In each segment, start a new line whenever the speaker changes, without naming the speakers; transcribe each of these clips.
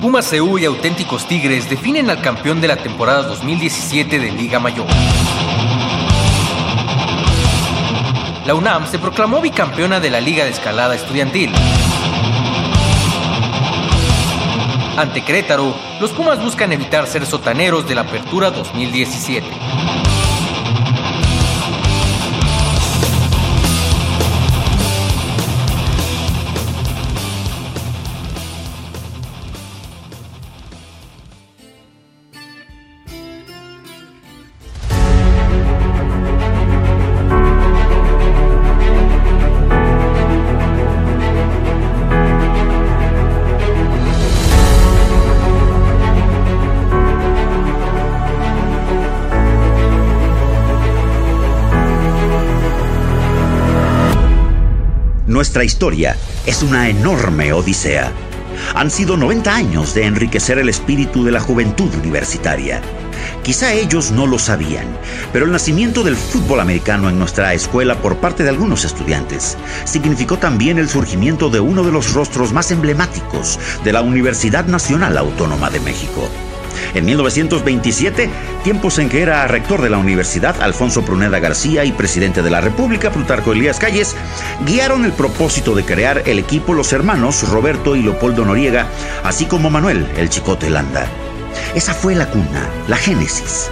Pumas CU y Auténticos Tigres definen al campeón de la temporada 2017 de Liga Mayor. La UNAM se proclamó bicampeona de la Liga de Escalada Estudiantil. Ante Querétaro, los Pumas buscan evitar ser sotaneros de la Apertura 2017.
Nuestra historia es una enorme odisea. Han sido 90 años de enriquecer el espíritu de la juventud universitaria. Quizá ellos no lo sabían, pero el nacimiento del fútbol americano en nuestra escuela por parte de algunos estudiantes significó también el surgimiento de uno de los rostros más emblemáticos de la Universidad Nacional Autónoma de México. En 1927, tiempos en que era rector de la universidad, Alfonso Pruneda García y presidente de la República, Plutarco Elías Calles, guiaron el propósito de crear el equipo los hermanos Roberto y Leopoldo Noriega, así como Manuel, el Chicote Landa. Esa fue la cuna, la génesis.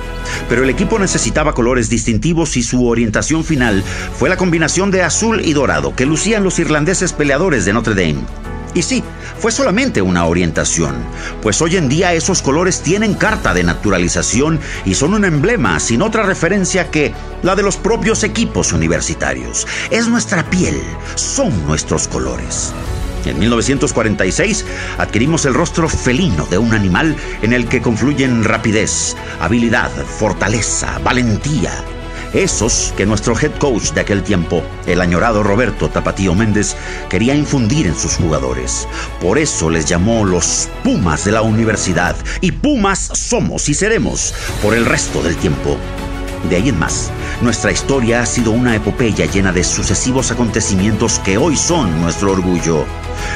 Pero el equipo necesitaba colores distintivos y su orientación final fue la combinación de azul y dorado que lucían los irlandeses peleadores de Notre Dame. Y sí, fue solamente una orientación, pues hoy en día esos colores tienen carta de naturalización y son un emblema sin otra referencia que la de los propios equipos universitarios. Es nuestra piel, son nuestros colores. En 1946 adquirimos el rostro felino de un animal en el que confluyen rapidez, habilidad, fortaleza, valentía, esos que nuestro head coach de aquel tiempo, el añorado Roberto Tapatío Méndez, quería infundir en sus jugadores. Por eso les llamó los Pumas de la universidad. Y Pumas somos y seremos por el resto del tiempo. De ahí en más, nuestra historia ha sido una epopeya llena de sucesivos acontecimientos que hoy son nuestro orgullo.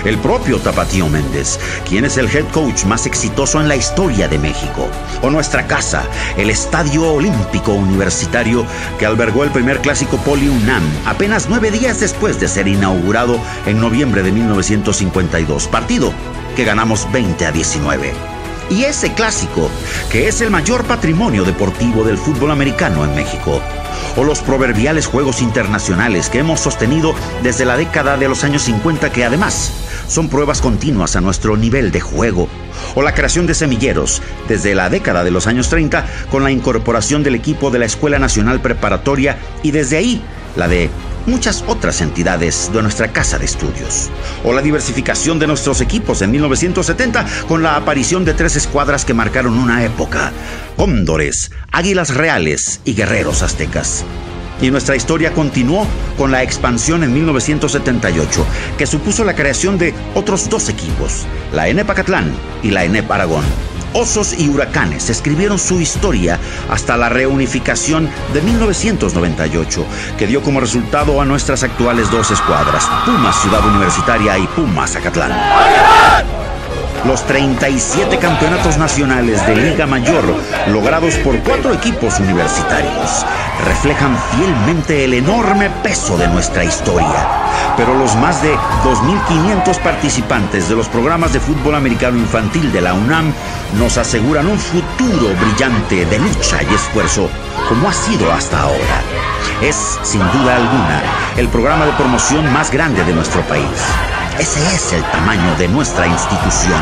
El propio Tapatío Méndez, quien es el head coach más exitoso en la historia de México. O nuestra casa, el Estadio Olímpico Universitario, que albergó el primer clásico Poli UNAM apenas nueve días después de ser inaugurado en noviembre de 1952. Partido que ganamos 20 a 19 y ese clásico, que es el mayor patrimonio deportivo del fútbol americano en México, o los proverbiales Juegos Internacionales que hemos sostenido desde la década de los años 50 que además son pruebas continuas a nuestro nivel de juego, o la creación de semilleros desde la década de los años 30 con la incorporación del equipo de la Escuela Nacional Preparatoria y desde ahí la de muchas otras entidades de nuestra casa de estudios. O la diversificación de nuestros equipos en 1970 con la aparición de tres escuadras que marcaron una época. Cóndores, Águilas Reales y Guerreros Aztecas. Y nuestra historia continuó con la expansión en 1978, que supuso la creación de otros dos equipos, la ENEP Acatlán y la ENEP Aragón. Osos y Huracanes escribieron su historia hasta la reunificación de 1998, que dio como resultado a nuestras actuales dos escuadras, Pumas Ciudad Universitaria y Pumas Acatlán. Los 37 campeonatos nacionales de Liga Mayor, logrados por cuatro equipos universitarios, reflejan fielmente el enorme peso de nuestra historia. Pero los más de 2.500 participantes de los programas de fútbol americano infantil de la UNAM nos aseguran un futuro brillante de lucha y esfuerzo, como ha sido hasta ahora. Es, sin duda alguna, el programa de promoción más grande de nuestro país. Ese es el tamaño de nuestra institución.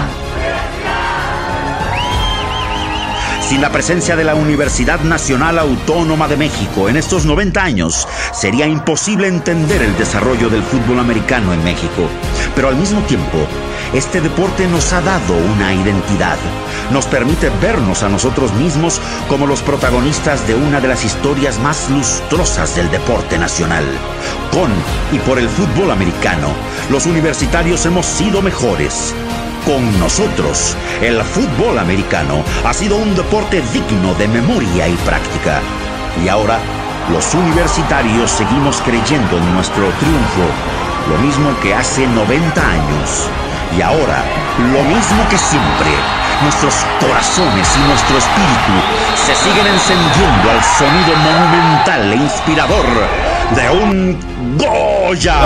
Sin la presencia de la Universidad Nacional Autónoma de México en estos 90 años, sería imposible entender el desarrollo del fútbol americano en México. Pero al mismo tiempo, Este deporte nos ha dado una identidad. Nos permite vernos a nosotros mismos como los protagonistas de una de las historias más lustrosas del deporte nacional. Con y por el fútbol americano, los universitarios hemos sido mejores. Con nosotros, el fútbol americano ha sido un deporte digno de memoria y práctica. Y ahora, los universitarios seguimos creyendo en nuestro triunfo, lo mismo que hace 90 años. Y ahora, lo mismo que siempre, nuestros corazones y nuestro espíritu se siguen encendiendo al sonido monumental e inspirador de un Goya.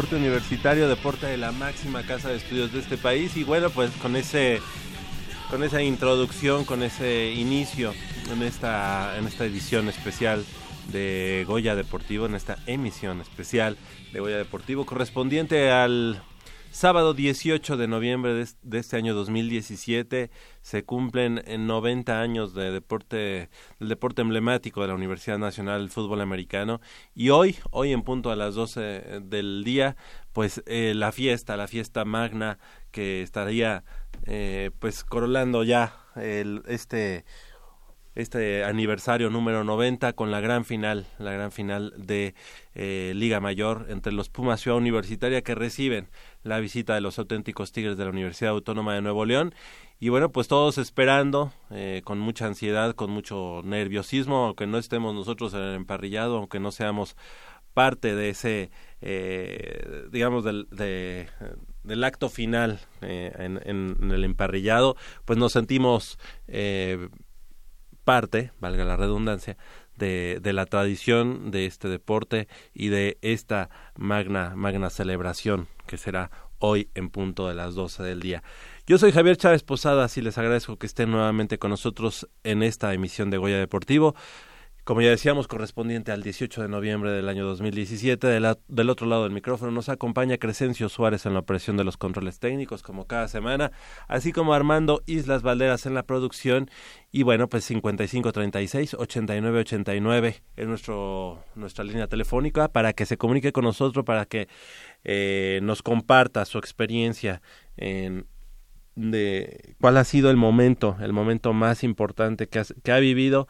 Deporte universitario, deporte de la máxima casa de estudios de este país. Y bueno, pues con ese con esa introducción, con ese inicio en esta en esta edición especial de Goya Deportivo, en esta emisión especial de Goya Deportivo correspondiente al Sábado 18 de noviembre de, este año 2017 se cumplen 90 años de deporte, del deporte emblemático de la Universidad Nacional del Fútbol Americano. Y hoy, hoy en punto a las 12 del día, pues eh, la fiesta, la fiesta magna que estaría eh, pues corolando ya el, este este aniversario número 90 con la gran final, la gran final de eh, Liga Mayor entre los Pumas Ciudad Universitaria que reciben la visita de los auténticos Tigres de la Universidad Autónoma de Nuevo León. Y bueno, pues todos esperando, eh, con mucha ansiedad, con mucho nerviosismo, aunque no estemos nosotros en el emparrillado, aunque no seamos parte de ese, eh, digamos, del, del acto final en, en, el emparrillado, pues nos sentimos parte, valga la redundancia, de, de, la tradición de este deporte y de esta magna, magna celebración que será hoy en punto de las 12 del día. Yo soy Javier Chávez Posadas y les agradezco que estén nuevamente con nosotros en esta emisión de Goya Deportivo como ya decíamos, correspondiente al 18 de noviembre del año 2017. del otro lado del micrófono nos acompaña Crescencio Suárez en la operación de los controles técnicos, como cada semana, así como Armando Islas Valderas en la producción. Y bueno, pues 5536-8989 es nuestro, nuestra línea telefónica para que se comunique con nosotros, para que eh, nos comparta su experiencia en de cuál ha sido el momento, el momento más importante que que ha vivido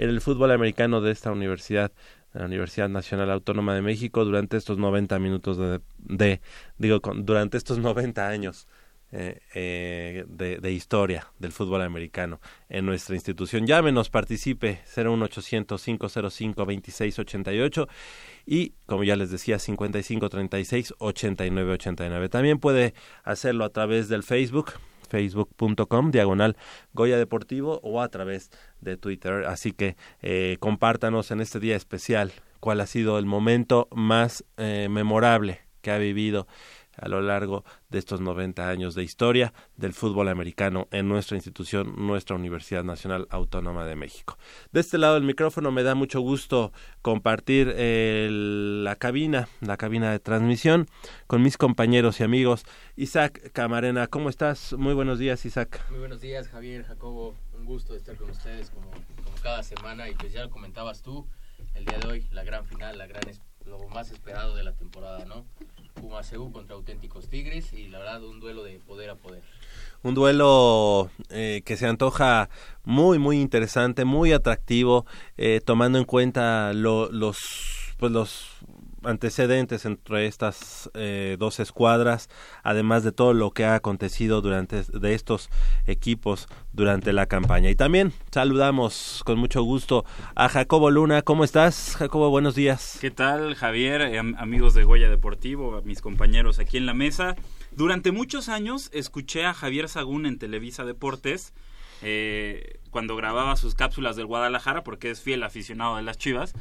en el fútbol americano de esta universidad, la Universidad Nacional Autónoma de México, durante estos 90 minutos de, digo, durante estos 90 años. Eh, eh, de, historia del fútbol americano en nuestra institución. Llámenos, participe 01800 505 2688 y como ya les decía 5536 8989. También puede hacerlo a través del Facebook facebook.com diagonal Goya Deportivo o a través de Twitter. Así que eh, compártanos en este día especial cuál ha sido el momento más eh, memorable que ha vivido a lo largo de estos 90 años de historia del fútbol americano en nuestra institución, nuestra Universidad Nacional Autónoma de México. De este lado del micrófono me da mucho gusto compartir la cabina, la cabina de transmisión con mis compañeros y amigos. Isaac Camarena, ¿cómo estás? Muy buenos días, Isaac.
Muy buenos días, Javier, Jacobo. Un gusto estar con ustedes como, cada semana y pues ya lo comentabas tú, el día de hoy, la gran final, lo más esperado de la temporada, ¿no? Pumaseu contra auténticos Tigres y la verdad un duelo de poder a poder.
Un duelo eh, que se antoja muy muy interesante, muy atractivo, eh, tomando en cuenta los pues los antecedentes entre estas eh, dos escuadras, además de todo lo que ha acontecido durante de estos equipos durante la campaña. Y también saludamos con mucho gusto a Jacobo Luna. ¿Cómo estás, Jacobo? Buenos días.
¿Qué tal, Javier? Amigos de Goya Deportivo, mis compañeros aquí en la mesa. Durante muchos años escuché a Javier Sagún en Televisa Deportes eh, cuando grababa sus cápsulas del Guadalajara, porque es fiel aficionado de las Chivas.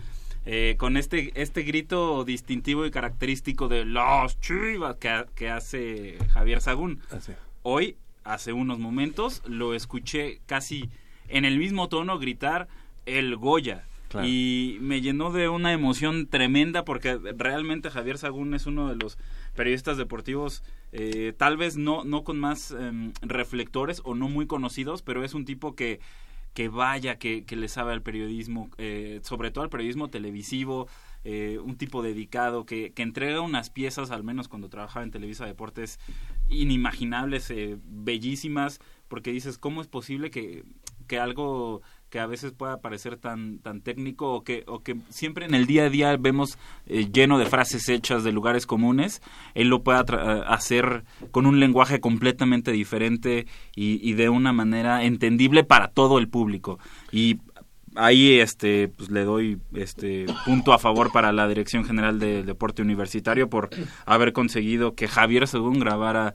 Eh, con este, este grito distintivo y característico de las chivas que, hace Javier Sagún. Ah, Hoy, hace unos momentos, lo escuché casi en el mismo tono gritar el Goya. Y me llenó de una emoción tremenda porque realmente Javier Sagún es uno de los periodistas deportivos, eh, tal vez no, no con más em, reflectores o no muy conocidos, pero es un tipo que que vaya, que, que le sabe al periodismo, eh, sobre todo al periodismo televisivo, eh, un tipo dedicado, que, que, entrega unas piezas, al menos cuando trabajaba en Televisa Deportes, inimaginables, eh, bellísimas, porque dices, ¿cómo es posible que, que algo que a veces pueda parecer tan, tan técnico o que, o que siempre en el día a día vemos eh, lleno de frases hechas de lugares comunes, él lo pueda eh, hacer con un lenguaje completamente diferente y, y, de una manera entendible para todo el público. Y ahí este pues le doy este punto a favor para la Dirección General del Deporte Universitario por haber conseguido que Javier Según grabara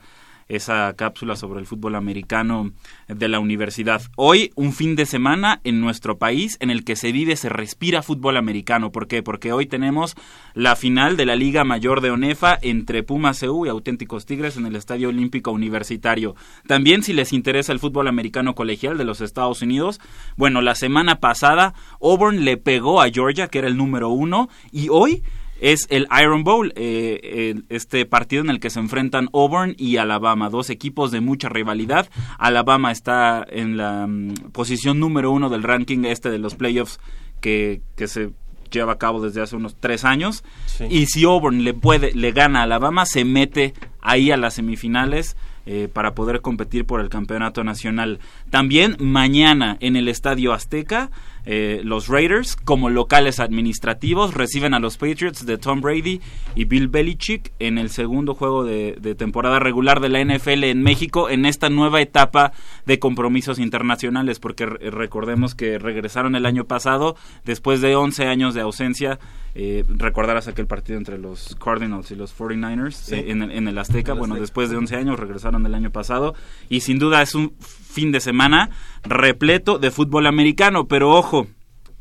esa cápsula sobre el fútbol americano de la universidad. Hoy, un fin de semana en nuestro país en el que se vive, se respira fútbol americano. ¿Por qué? Porque hoy tenemos la final de la Liga Mayor de ONEFA entre Pumas CU y Auténticos Tigres en el Estadio Olímpico Universitario. También, si les interesa el fútbol americano colegial de los Estados Unidos, bueno, la semana pasada Auburn le pegó a Georgia, que era el número uno, y hoy es el Iron Bowl, eh, este partido en el que se enfrentan Auburn y Alabama, dos equipos de mucha rivalidad. Alabama está en la mm, posición número uno del ranking este de los playoffs que, que se lleva a cabo desde hace unos tres años. Y si Auburn le puede, le gana a Alabama, se mete ahí a las semifinales. Eh, para poder competir por el campeonato nacional. También mañana en el Estadio Azteca eh, los Raiders como locales administrativos reciben a los Patriots de Tom Brady y Bill Belichick en el segundo juego de, temporada regular de la NFL en México en esta nueva etapa de compromisos internacionales porque recordemos que regresaron el año pasado después de 11 años de ausencia. Eh, recordarás aquel partido entre los Cardinals y los 49ers eh, en, en, el Azteca. Bueno después de 11 años regresaron el año pasado. Y sin duda es un fin de semana repleto de fútbol americano. Pero ojo,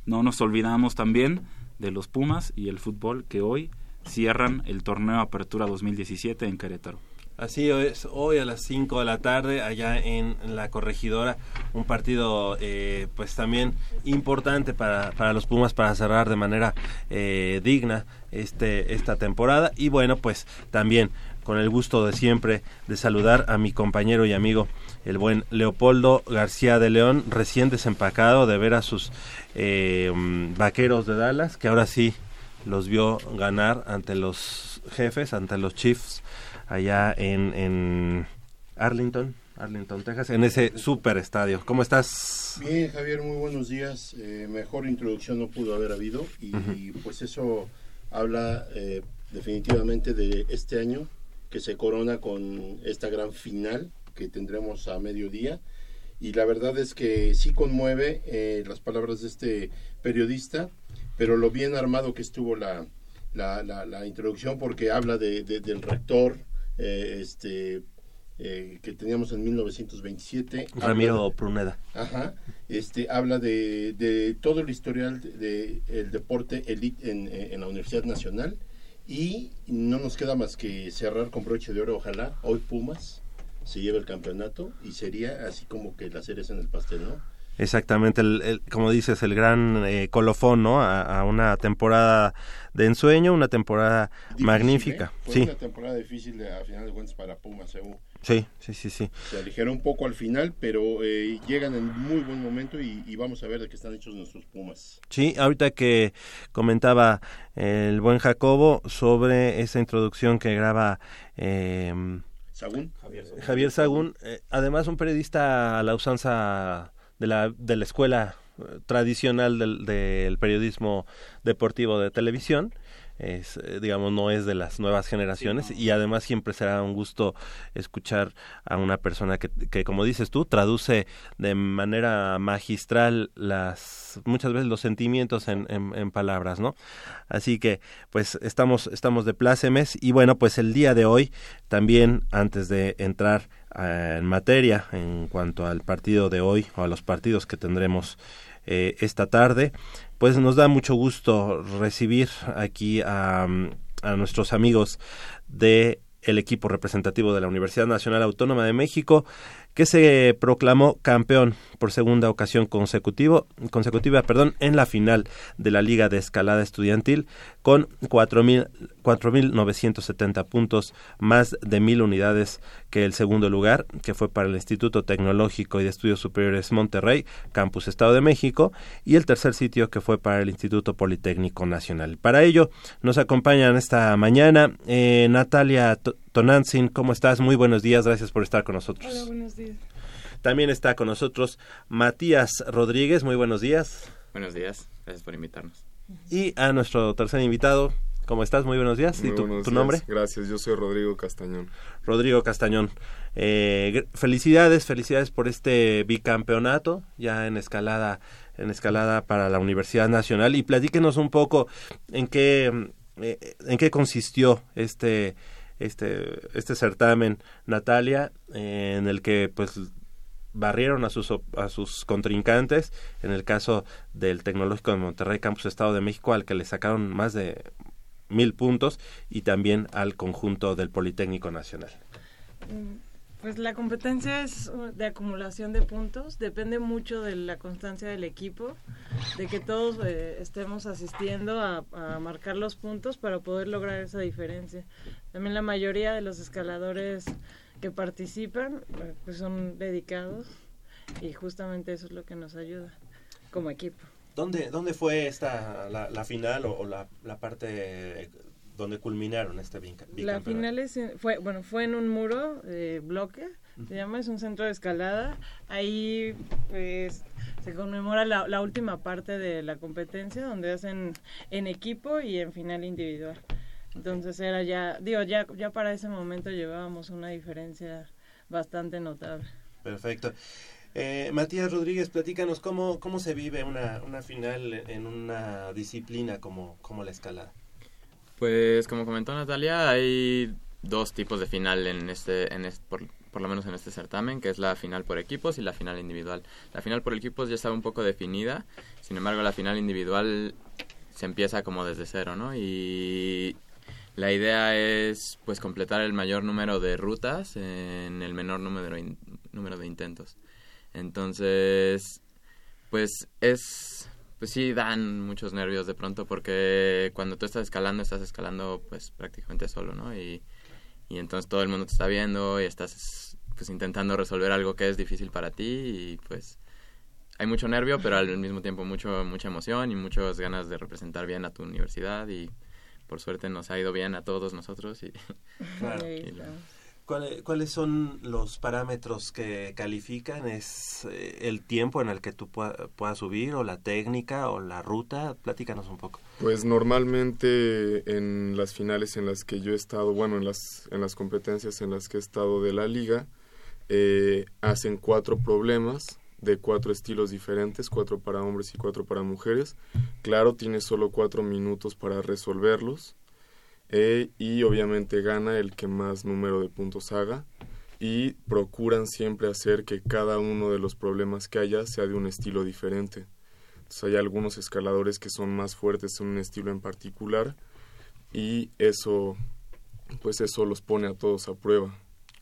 no nos olvidamos también de los Pumas y el fútbol que hoy cierran el torneo Apertura 2017 en Querétaro.
Así es, hoy a las 5 de la tarde allá en la corregidora, un partido eh, pues también importante para, para los Pumas para cerrar de manera eh, digna este, esta temporada y bueno pues también con el gusto de siempre de saludar a mi compañero y amigo el buen Leopoldo García de León, recién desempacado de ver a sus eh, mm, vaqueros de Dallas, que ahora sí los vio ganar ante los jefes, ante los Chiefs, allá en, en Arlington, Arlington, Texas, en ese super estadio. ¿Cómo estás?
Bien, Javier, muy buenos días. Eh, mejor introducción no pudo haber habido y, pues eso habla eh, definitivamente de este año que se corona con esta gran final que tendremos a mediodía. Y la verdad es que sí conmueve eh, las palabras de este periodista, pero lo bien armado que estuvo la, la, la, introducción, porque habla de, del rector eh, este, eh, que teníamos en 1927.
Ramiro Pruneda.
Ajá. Este, habla de, de todo el historial del de, deporte elite en, en, la Universidad Nacional y no nos queda más que cerrar con broche de oro, ojalá, hoy Pumas, se lleva el campeonato y sería así como que la cereza en el pastel, ¿no?
Exactamente, el, como dices, el gran eh, colofón, ¿no? A, una temporada de ensueño, una temporada magnífica.
¿eh? Fue
sí.
una temporada difícil a final de cuentas para Pumas,
Sí, sí, sí, sí.
Se aligeró un poco al final, pero eh, llegan en muy buen momento y, vamos a ver de qué están hechos nuestros Pumas.
Sí, ahorita que comentaba el buen Jacobo sobre esa introducción que graba... Eh, Javier Sagún. Eh, además un periodista a la usanza de la, de la escuela eh, tradicional del, del, periodismo deportivo de televisión. es, eh, digamos, no es de las nuevas generaciones y además siempre será un gusto escuchar a una persona que, que, como dices tú, traduce de manera magistral las, muchas veces los sentimientos en, en, palabras, ¿no? Así que, pues, estamos, estamos de plácemes y bueno, pues el día de hoy también, antes de entrar en materia en cuanto al partido de hoy o a los partidos que tendremos eh, esta tarde, pues nos da mucho gusto recibir aquí a, a nuestros amigos de el equipo representativo de la Universidad Nacional Autónoma de México que se proclamó campeón por segunda ocasión consecutivo, consecutiva perdón, en la final de la Liga de Escalada Estudiantil con 4.970 puntos, más de mil unidades que el segundo lugar, que fue para el Instituto Tecnológico y de Estudios Superiores Monterrey, Campus Estado de México, y el tercer sitio que fue para el Instituto Politécnico Nacional. Para ello nos acompañan esta mañana eh, Natalia Tonantzin, ¿cómo estás? Muy buenos días, gracias por estar con nosotros.
Hola, buenos días.
También está con nosotros Matías Rodríguez, muy buenos días.
Buenos días, gracias por invitarnos.
Y a nuestro tercer invitado, ¿cómo estás? Muy buenos días.
Muy
¿Y tu,
buenos
tu
días.
nombre?
Gracias, yo soy Rodrigo Castañón.
Rodrigo Castañón. Eh, felicidades, felicidades por este bicampeonato ya en escalada, en escalada para la Universidad Nacional y platíquenos un poco en qué, eh, en qué consistió este, este, este certamen, Natalia, eh, en el que pues barrieron a sus, a sus contrincantes, en el caso del Tecnológico de Monterrey, Campus Estado de México, al que le sacaron más de mil puntos, y también al conjunto del Politécnico Nacional.
Pues la competencia es de acumulación de puntos, depende mucho de la constancia del equipo, de que todos eh, estemos asistiendo a, marcar los puntos para poder lograr esa diferencia. También la mayoría de los escaladores que participan pues son dedicados y justamente eso es lo que nos ayuda como equipo.
¿Dónde, dónde fue esta la, la final o, o la, la, parte donde culminaron este bicampeonato?
La final es, fue bueno fue en un muro de bloque uh -huh. se llama es un centro de escalada ahí pues se conmemora la, la última parte de la competencia donde hacen en equipo y en final individual. Entonces era ya, digo, ya, ya para ese momento llevábamos una diferencia bastante notable.
Perfecto. Eh, Matías Rodríguez, platícanos cómo, cómo se vive una, una final en una disciplina como, como la escalada.
Pues como comentó Natalia, hay dos tipos de final en este, en este por, por lo menos en este certamen, que es la final por equipos y la final individual. La final por equipos ya estaba un poco definida, sin embargo la final individual se empieza como desde cero, ¿no? Y la idea es pues completar el mayor número de rutas en el menor número, número de intentos. Entonces, pues es pues sí dan muchos nervios de pronto porque cuando tú estás escalando estás escalando pues prácticamente solo, ¿no? Y, y entonces todo el mundo te está viendo y estás pues intentando resolver algo que es difícil para ti y pues hay mucho nervio, pero al mismo tiempo mucho mucha emoción y muchas ganas de representar bien a tu universidad y por suerte nos ha ido bien a todos nosotros y,
claro. y ¿Cuáles, ¿Cuáles son los parámetros que califican? ¿Es eh, el tiempo en el que tú puedas subir o la técnica o la ruta? Platícanos un poco.
Pues normalmente en las finales en las que yo he estado, bueno, en las, en las competencias en las que he estado de la liga, eh, hacen cuatro problemas de cuatro estilos diferentes, cuatro para hombres y cuatro para mujeres. Claro, tienes solo cuatro minutos para resolverlos. Eh, y obviamente gana el que más número de puntos haga y procuran siempre hacer que cada uno de los problemas que haya sea de un estilo diferente. Entonces hay algunos escaladores que son más fuertes en un estilo en particular y eso pues eso los pone a todos a prueba.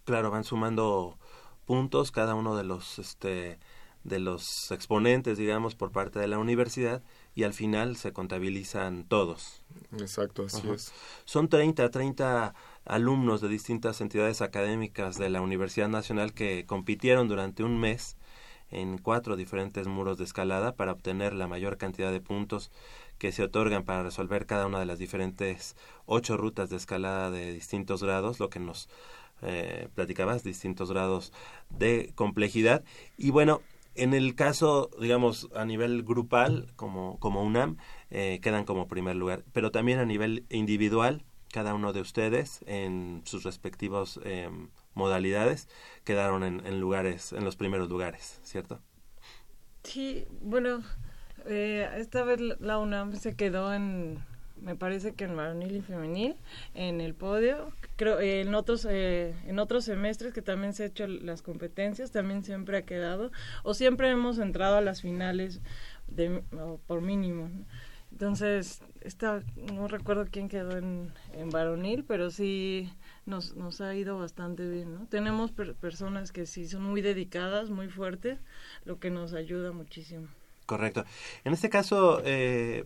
Claro, van sumando puntos cada uno de los este de los exponentes, digamos, por parte de la universidad y al final se contabilizan todos.
Exacto, así
Ajá.
es.
Son 30, 30 alumnos de distintas entidades académicas de la Universidad Nacional que compitieron durante un mes en cuatro diferentes muros de escalada para obtener la mayor cantidad de puntos que se otorgan para resolver cada una de las diferentes ocho rutas de escalada de distintos grados, lo que nos eh, platicabas, distintos grados de complejidad. Y bueno, En el caso, digamos, a nivel grupal, como, como UNAM, eh, quedan como primer lugar, pero también a nivel individual, cada uno de ustedes en sus respectivos em, modalidades quedaron en, en, lugares, en los primeros lugares, ¿cierto?
Sí, bueno, eh, esta vez la UNAM se quedó en, me parece que en varonil y femenil, en el podio. Creo en otros eh, en otros semestres que también se han hecho las competencias también siempre ha quedado o siempre hemos entrado a las finales de por mínimo. Entonces, no recuerdo quién quedó en, varonil, pero sí nos, nos ha ido bastante bien. Tenemos personas que sí son muy dedicadas, muy fuertes, lo que nos ayuda muchísimo.
Correcto. En este caso, eh,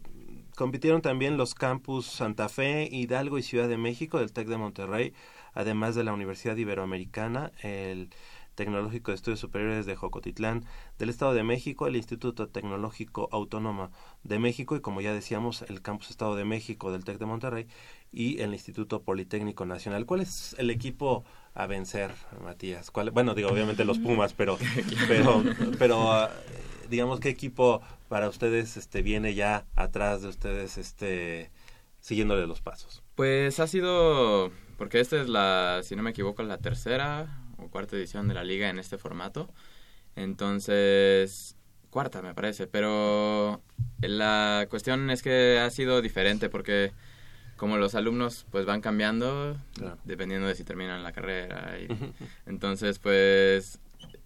compitieron también los campus Santa Fe, Hidalgo y Ciudad de México del TEC de Monterrey, además de la Universidad Iberoamericana, el Tecnológico de Estudios Superiores de Jocotitlán, del Estado de México, el Instituto Tecnológico Autónomo de México y como ya decíamos, el Campus Estado de México del TEC de Monterrey y el Instituto Politécnico Nacional. ¿Cuál es el equipo a vencer, Matías? ¿Cuál, bueno, digo, obviamente los Pumas, pero, pero, pero ah, digamos, ¿qué equipo para ustedes este, viene ya atrás de ustedes este, siguiéndole los pasos?
Pues ha sido, porque esta es la, si no me equivoco, la tercera o cuarta edición de la liga en este formato. Entonces, cuarta me parece, pero la cuestión es que ha sido diferente porque como los alumnos pues van cambiando dependiendo de si terminan la carrera y, entonces pues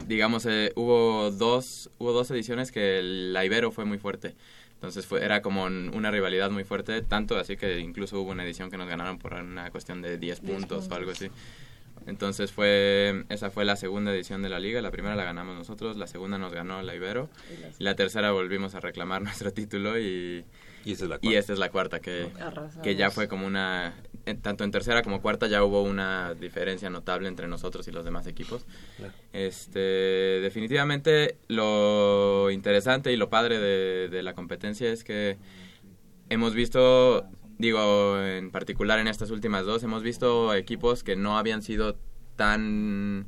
digamos eh, hubo dos hubo dos ediciones que la Ibero fue muy fuerte. Entonces fue, era como una rivalidad muy fuerte tanto así que incluso hubo una edición que nos ganaron por una cuestión de 10 puntos o algo así. Entonces fue esa fue la segunda edición de la liga, la primera la ganamos nosotros, la segunda nos ganó la Ibero y la tercera volvimos a reclamar nuestro título y
y, esta
es la cuarta. que, que ya fue como una tanto en tercera como cuarta ya hubo una diferencia notable entre nosotros y los demás equipos. Este definitivamente lo interesante y lo padre de, de la competencia es que hemos visto digo, en particular en estas últimas dos, hemos visto equipos que no habían sido tan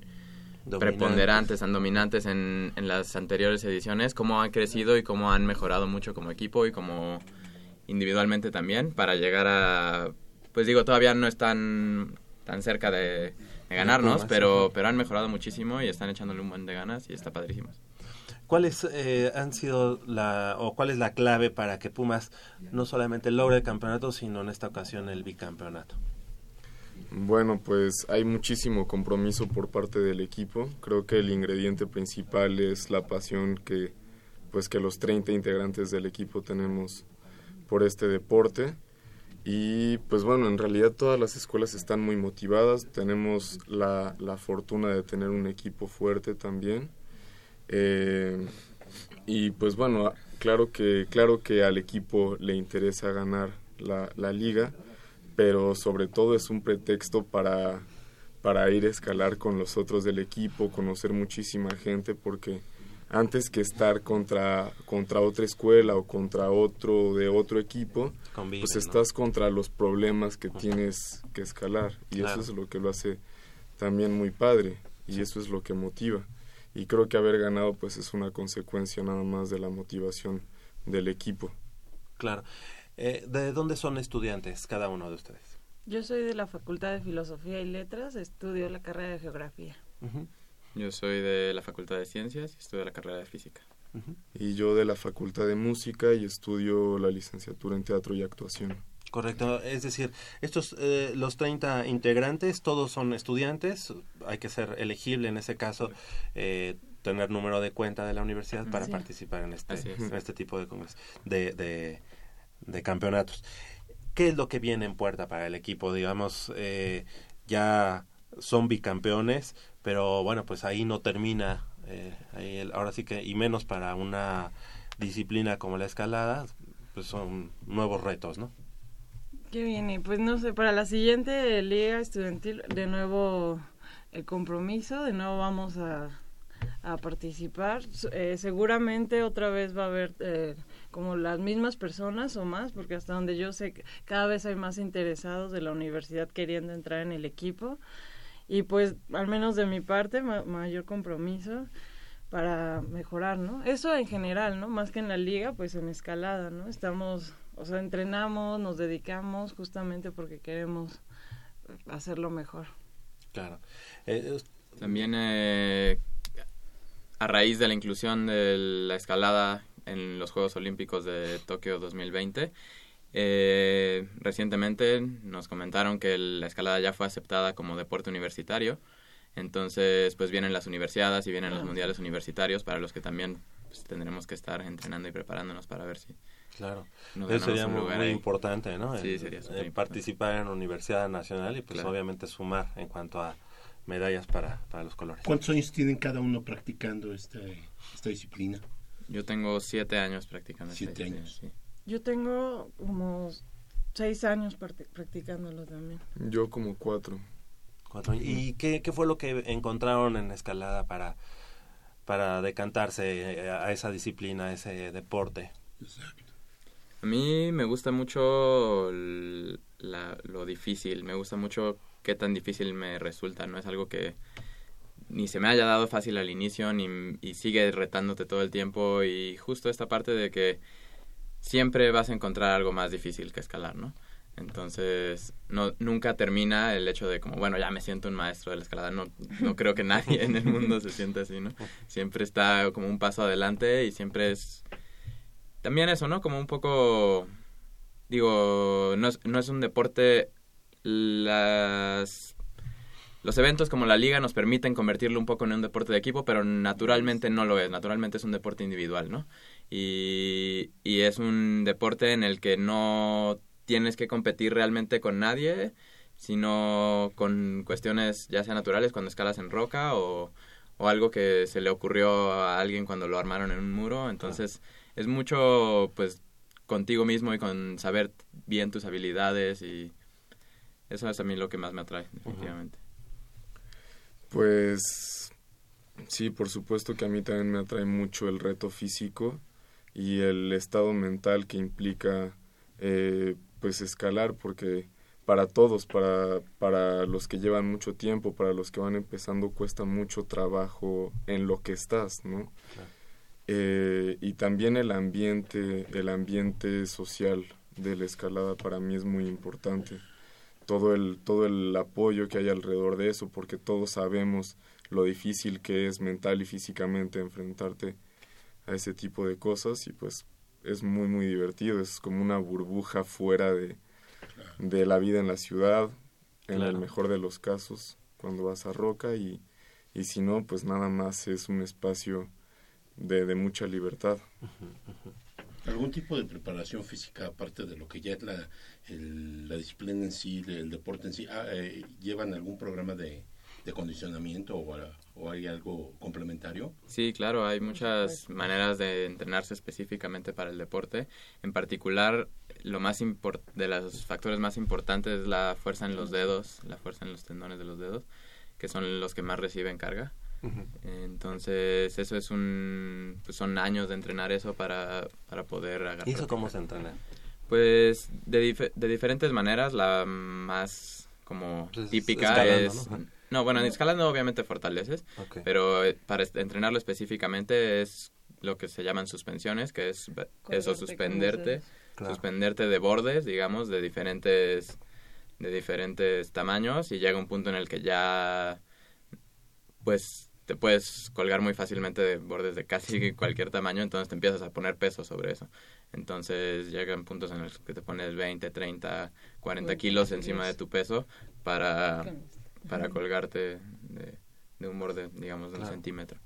preponderantes, tan dominantes en, en las anteriores ediciones, cómo han crecido y cómo han mejorado mucho como equipo y como individualmente también para llegar a, pues digo, todavía no están tan cerca de, de ganarnos, pero, pero han mejorado muchísimo y están echándole un buen de ganas y está padrísimo.
¿Cuáles eh, han sido la o cuál es la clave para que Pumas no solamente logre el campeonato, sino en esta ocasión el bicampeonato?
Bueno, pues hay muchísimo compromiso por parte del equipo. Creo que el ingrediente principal es la pasión que pues que los 30 integrantes del equipo tenemos por este deporte. Y pues bueno, en realidad todas las escuelas están muy motivadas. Tenemos la, la fortuna de tener un equipo fuerte también eh, y pues bueno, claro que, claro que al equipo le interesa ganar la, liga, pero sobre todo es un pretexto para, para ir a escalar con los otros del equipo, conocer muchísima gente, porque antes que estar contra, contra otra escuela o contra otro de otro equipo, pues estás contra los problemas que tienes que escalar. Y eso es lo que lo hace también muy padre. Y eso es lo que motiva y creo que haber ganado pues es una consecuencia nada más de la motivación del equipo.
Claro. Eh, ¿De dónde son estudiantes cada uno de ustedes?
Yo soy de la Facultad de Filosofía y Letras, estudio la carrera de Geografía.
Yo soy de la Facultad de Ciencias y estudio la carrera de Física.
Y yo de la Facultad de Música y estudio la licenciatura en Teatro y Actuación.
Correcto, es decir, estos eh, los 30 integrantes todos son estudiantes, hay que ser elegible en ese caso, eh, tener número de cuenta de la universidad para participar en este, en este tipo de, de, de, campeonatos. ¿Qué es lo que viene en puerta para el equipo? Digamos, eh, ya son bicampeones, pero bueno, pues ahí no termina, ahí ahora sí que, y menos para una disciplina como la escalada, pues son nuevos retos, ¿no?
Qué viene? pues no sé, para la siguiente liga estudiantil, de nuevo el compromiso, de nuevo vamos a, a participar. Eh, seguramente otra vez va a haber eh, como las mismas personas o más, porque hasta donde yo sé, cada vez hay más interesados de la universidad queriendo entrar en el equipo. Y pues, al menos de mi parte, mayor compromiso para mejorar, ¿no? Eso en general, ¿no? Más que en la liga, pues en escalada, ¿no? Estamos, o sea, entrenamos, nos dedicamos justamente porque queremos hacerlo mejor.
Claro. Eh,
También eh, a raíz de la inclusión de la escalada en los Juegos Olímpicos de Tokio 2020, eh, recientemente nos comentaron que la escalada ya fue aceptada como deporte universitario. Entonces, pues vienen las universidades y vienen los mundiales universitarios para los que también pues, tendremos que estar entrenando y preparándonos para ver si.
Claro, eso sería muy, importante, ¿no?
Sí, sería
Participar en la Universidad Nacional y, pues, obviamente sumar en cuanto a medallas para, para los colores.
¿Cuántos años tienen cada uno practicando esta, esta disciplina?
Yo tengo siete años practicando.
Siete años.
Sí.
Yo tengo como seis años practicándolo también.
Yo como cuatro.
cuatro. ¿Y qué, qué fue lo que encontraron en escalada para, para decantarse a esa disciplina, a ese deporte?
A mí me gusta mucho la, lo difícil, me gusta mucho qué tan difícil me resulta, no es algo que ni se me haya dado fácil al inicio, ni y sigue retándote todo el tiempo y justo esta parte de que siempre vas a encontrar algo más difícil que escalar, ¿no? Entonces, no, nunca termina el hecho de como, bueno, ya me siento un maestro de la escalada. No, no creo que nadie en el mundo se sienta así, ¿no? Siempre está como un paso adelante y siempre es... También eso, ¿no? Como un poco... Digo, no es, no es un deporte... Las los eventos como la liga nos permiten convertirlo un poco en un deporte de equipo, pero naturalmente no lo es, naturalmente es un deporte individual, ¿no? Y, y es un deporte en el que no tienes que competir realmente con nadie, sino con cuestiones ya sea naturales cuando escalas en roca o, o algo que se le ocurrió a alguien cuando lo armaron en un muro, entonces es mucho pues contigo mismo y con saber bien tus habilidades y eso es a mí lo que más me atrae, definitivamente.
Pues sí, por supuesto que a mí también me atrae mucho el reto físico y el estado mental que implica eh, pues escalar porque para todos, para, para los que llevan mucho tiempo, para los que van empezando cuesta mucho trabajo en lo que estás, ¿no? Eh, y también el ambiente, el ambiente social de la escalada para mí es muy importante todo el, todo el apoyo que hay alrededor de eso, porque todos sabemos lo difícil que es mental y físicamente enfrentarte a ese tipo de cosas y pues es muy muy divertido, es como una burbuja fuera de, de la vida en la ciudad, en el mejor de los casos, cuando vas a Roca y, y si no, pues nada más es un espacio de, de mucha libertad.
¿Algún tipo de preparación física aparte de lo que ya es la, la disciplina en sí, el deporte en sí? Ah, eh, ¿Llevan algún programa de, de condicionamiento o, o, hay algo complementario?
Sí, claro, hay muchas maneras de entrenarse específicamente para el deporte. En particular, lo más de los factores más importantes es la fuerza en los dedos, la fuerza en los tendones de los dedos, que son los que más reciben carga. Entonces, eso es un. Pues son años de entrenar eso para, para poder agarrar.
¿Y eso cómo se entrena?
Pues de, de diferentes maneras. La más como pues típica es. ¿no? Bueno, en escalando obviamente fortaleces, pero eh, para entrenarlo específicamente es lo que se llaman suspensiones, que es eso, suspenderte, suspenderte de bordes, digamos, de diferentes, de diferentes tamaños y llega un punto en el que ya, pues, te puedes colgar muy fácilmente de bordes de casi cualquier tamaño, entonces te empiezas a poner peso sobre eso. Entonces llegan puntos en los que te pones 20, 30, 40 kilos encima de tu peso para, para colgarte de, un borde, digamos, de un centímetro.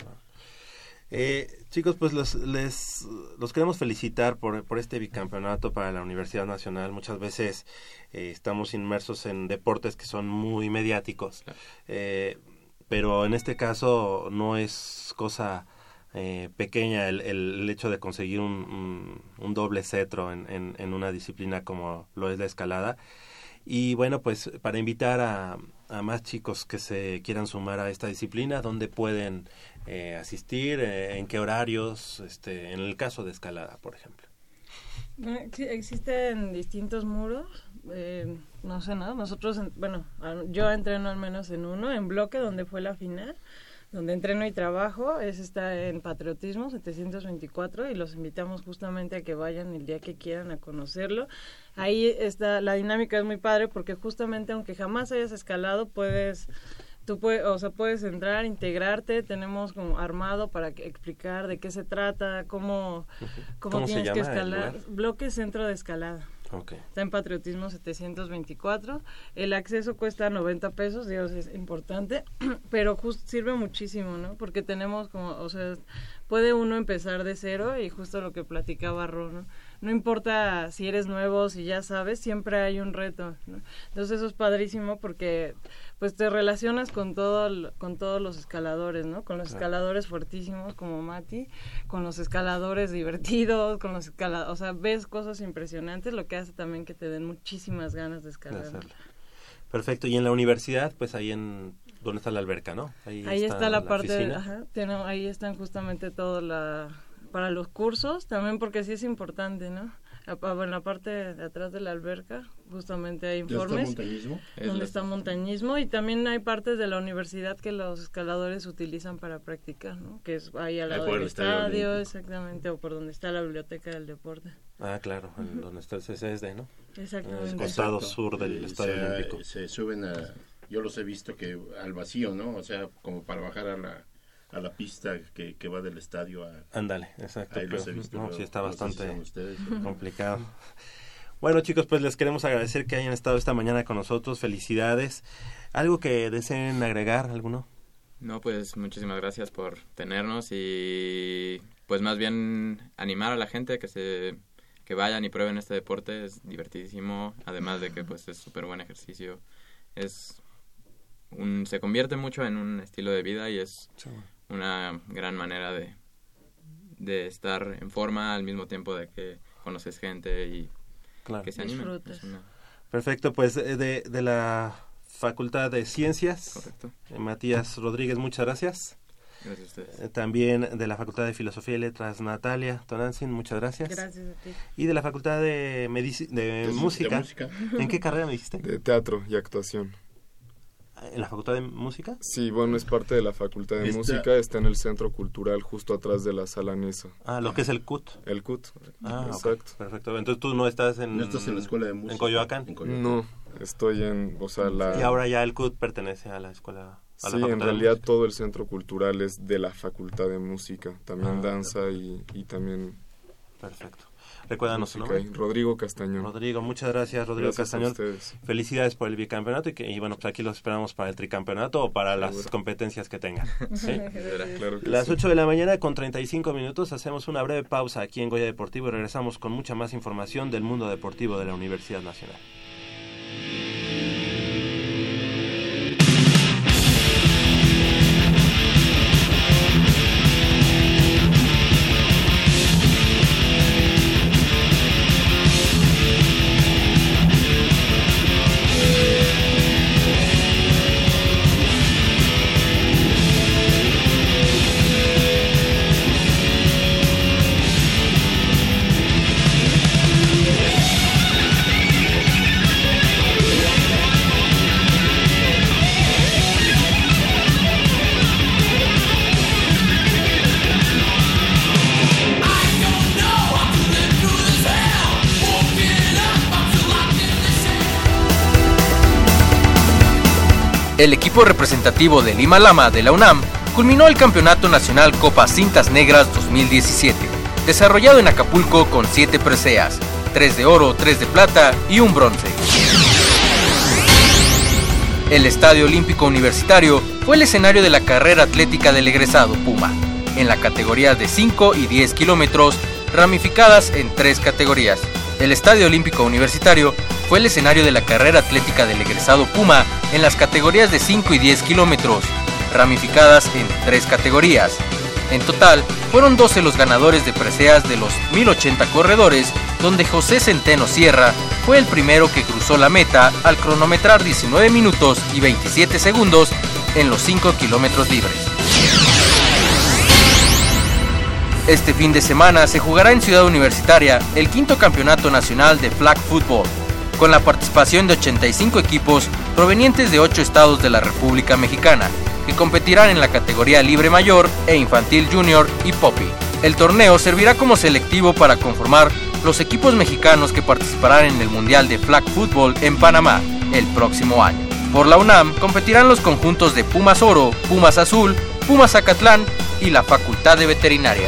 Eh, chicos, pues los, les, los queremos felicitar por, por este bicampeonato para la Universidad Nacional. Muchas veces eh, estamos inmersos en deportes que son muy mediáticos. Eh, pero en este caso no es cosa pequeña el, el, hecho de conseguir un, un, doble cetro en, en, en, una disciplina como lo es la escalada. Y bueno, pues para invitar a, a más chicos que se quieran sumar a esta disciplina, ¿dónde pueden eh, asistir? Eh, ¿En qué horarios? Este, en el caso de escalada, por ejemplo.
Existen distintos muros, eh, no sé nada, nosotros, bueno, yo entreno al menos en uno, en bloque, donde fue la final, donde entreno y trabajo, es está en Patriotismo 724 y los invitamos justamente a que vayan el día que quieran a conocerlo. Ahí está, la dinámica es muy padre porque justamente aunque jamás hayas escalado, puedes tú puedes, o sea, puedes entrar, integrarte, tenemos como armado para que, explicar de qué se trata, cómo, cómo,
¿Cómo
tienes que escalar. Bloque Centro de Escalada. Está en Patriotismo 724. El acceso cuesta 90 pesos, Dios, es importante, pero just, sirve muchísimo, ¿no? Porque tenemos como, o sea, puede uno empezar de cero y justo lo que platicaba Ro, ¿no? No importa si eres nuevo, si ya sabes, siempre hay un reto, ¿no? Entonces eso es padrísimo porque pues te relacionas con todo con todos los escaladores, ¿no? Con los
Claro.
escaladores fuertísimos como Mati, con los escaladores divertidos, con los escaladores, o sea, ves cosas impresionantes, lo que hace también que te den muchísimas ganas de
de
escalar.
Perfecto. Y en la universidad, pues ahí en donde está la alberca, ¿no?
Ahí está la, parte,
oficina.
ajá, ahí están justamente todo la para los cursos, también porque sí es importante, ¿no? En la parte de atrás de la alberca, justamente hay
¿Ya está
informes.
montañismo?
Donde está montañismo y también hay partes de la universidad que los escaladores utilizan para practicar, ¿no? Que es ahí al lado
por
del
el Estadio
estadio,
Olímpico.
exactamente, o por donde está la biblioteca del deporte.
Ah, claro, donde está el CCSD, ¿no? En el
Exactamente.
costado
Exacto.
sur del
Y
Estadio
se,
Olímpico.
se suben a, yo los he visto que al vacío, ¿no? O sea, como para bajar a la, a la pista que, que va del estadio a...
Ándale, exacto.
Ahí los
pero,
he visto.
no, sí está
No sé si
bastante complicado. Bueno, chicos, pues les queremos agradecer que hayan estado esta mañana con nosotros. Felicidades. ¿Algo que deseen agregar, alguno?
No, pues muchísimas gracias por tenernos y pues más bien animar a la gente que se que vayan y prueben este deporte, es divertidísimo, además de que pues es súper buen ejercicio. Es un se convierte mucho en un estilo de vida y es una gran manera de de estar en forma al mismo tiempo de que conoces gente y
Claro.
que se animen.
Disfrutas.
Es una-
Perfecto, pues eh, de, de la Facultad de Ciencias,
correcto.
eh, Matías Rodríguez, muchas gracias.
Gracias a ustedes.
Eh, También de la Facultad de Filosofía y Letras, Natalia Tonantzin, muchas gracias.
Gracias a ti.
Y de la Facultad de, Medici- de,
De- de
música.
música.
¿En qué carrera me dijiste?
De teatro y actuación.
¿En la Facultad de Música?
Sí, bueno, es parte de la Facultad de
Esta-
Música, está en el Centro Cultural justo atrás de la Sala Nesa.
Ah, lo que es el CUT.
El CUT.
Ah,
Exacto.
Perfecto. Entonces tú no estás en,
¿No estás en la escuela de música?
en Coyoacán.
En Coyoacán.
No, estoy en, o sea, la...
Y ahora ya el CUT pertenece a la escuela. A
Sí, en realidad todo el centro cultural es de la Facultad de Música, también
Ah,
danza y, y también
Perfecto. Recuérdanos su nombre.
Rodrigo Castañón.
Rodrigo, muchas gracias, Rodrigo
Gracias a
Castañón.
ustedes.
Felicidades por el bicampeonato y, que, y bueno, pues aquí los esperamos para el tricampeonato o para las competencias que tengan. ¿sí?
Claro que
Las
sí.
8 de la mañana con 35 minutos hacemos una breve pausa aquí en Goya Deportivo y regresamos con mucha más información del mundo deportivo de la Universidad Nacional.
El equipo representativo de Lima Lama de la UNAM culminó el Campeonato Nacional Copa Cintas Negras 2017, desarrollado en Acapulco con 7 preseas, 3 de oro, 3 de plata y un bronce. El Estadio Olímpico Universitario fue el escenario de la carrera atlética del egresado Puma, en la categoría de 5 y 10 kilómetros, ramificadas en tres categorías. El Estadio Olímpico Universitario fue el escenario de la carrera atlética del egresado Puma en las categorías de 5 y 10 kilómetros, ramificadas en tres categorías. En total, fueron 12 los ganadores de preseas de los 1080 corredores, donde José Centeno Sierra fue el primero que cruzó la meta al cronometrar 19 minutos y 27 segundos en los 5 kilómetros libres. Este fin de semana se jugará en Ciudad Universitaria el quinto campeonato nacional de flag football, con la participación de 85 equipos provenientes de 8 estados de la República Mexicana, que competirán en la categoría libre mayor e infantil junior y poppy. El torneo servirá como selectivo para conformar los equipos mexicanos que participarán en el Mundial de Flag Football en Panamá el próximo año. Por la UNAM competirán los conjuntos de Pumas Oro, Pumas Azul, Pumas Acatlán y la Facultad de Veterinaria.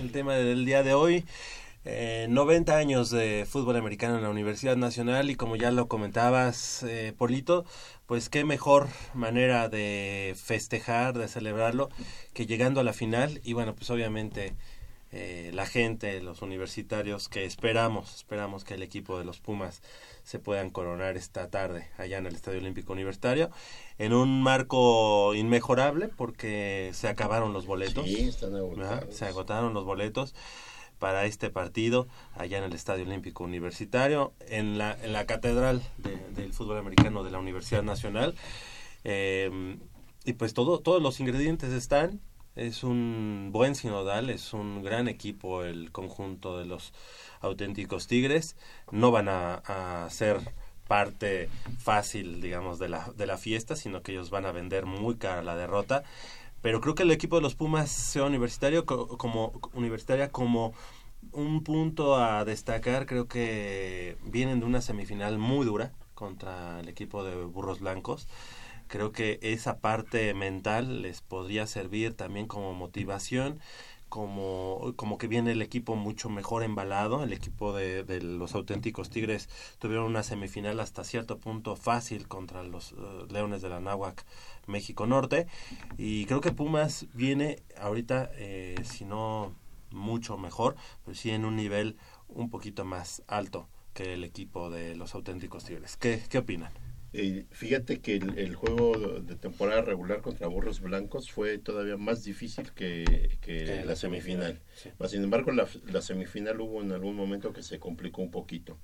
El tema del día de hoy. 90 eh, años de fútbol americano en la Universidad Nacional y como ya lo comentabas, eh, Polito, pues qué mejor manera de festejar, de celebrarlo, que llegando a la final y bueno, pues obviamente eh, la gente, los universitarios que esperamos, esperamos que el equipo de los Pumas se puedan coronar esta tarde allá en el Estadio Olímpico Universitario en un marco inmejorable porque se acabaron los boletos.
Sí, están agotados.
Se agotaron los boletos para este partido allá en el Estadio Olímpico Universitario, en la, en la catedral del fútbol americano de la Universidad Nacional. Em, y pues todo, todos los ingredientes están. Es un buen sinodal, es un gran equipo el conjunto de los auténticos Tigres. No van a, a ser parte fácil, digamos, de la, de la fiesta, sino que ellos van a vender muy cara la derrota. Pero creo que el equipo de los Pumas sea universitario como universitaria como un punto a destacar, creo que vienen de una semifinal muy dura contra el equipo de Burros Blancos. Creo que esa parte mental les podría servir también como motivación como, como que viene el equipo mucho mejor embalado. El equipo de, de los auténticos Tigres tuvieron una semifinal hasta cierto punto fácil contra los uh, Leones de la Náhuac México Norte. Y creo que Pumas viene ahorita, eh, si no mucho mejor, pero sí en un nivel un poquito más alto que el equipo de los auténticos Tigres. ¿Qué, qué opinan?
Eh, fíjate que el, juego de temporada regular contra Burros Blancos fue todavía más difícil que, la semifinal. Sin embargo, la, semifinal hubo en algún momento que se complicó un poquito.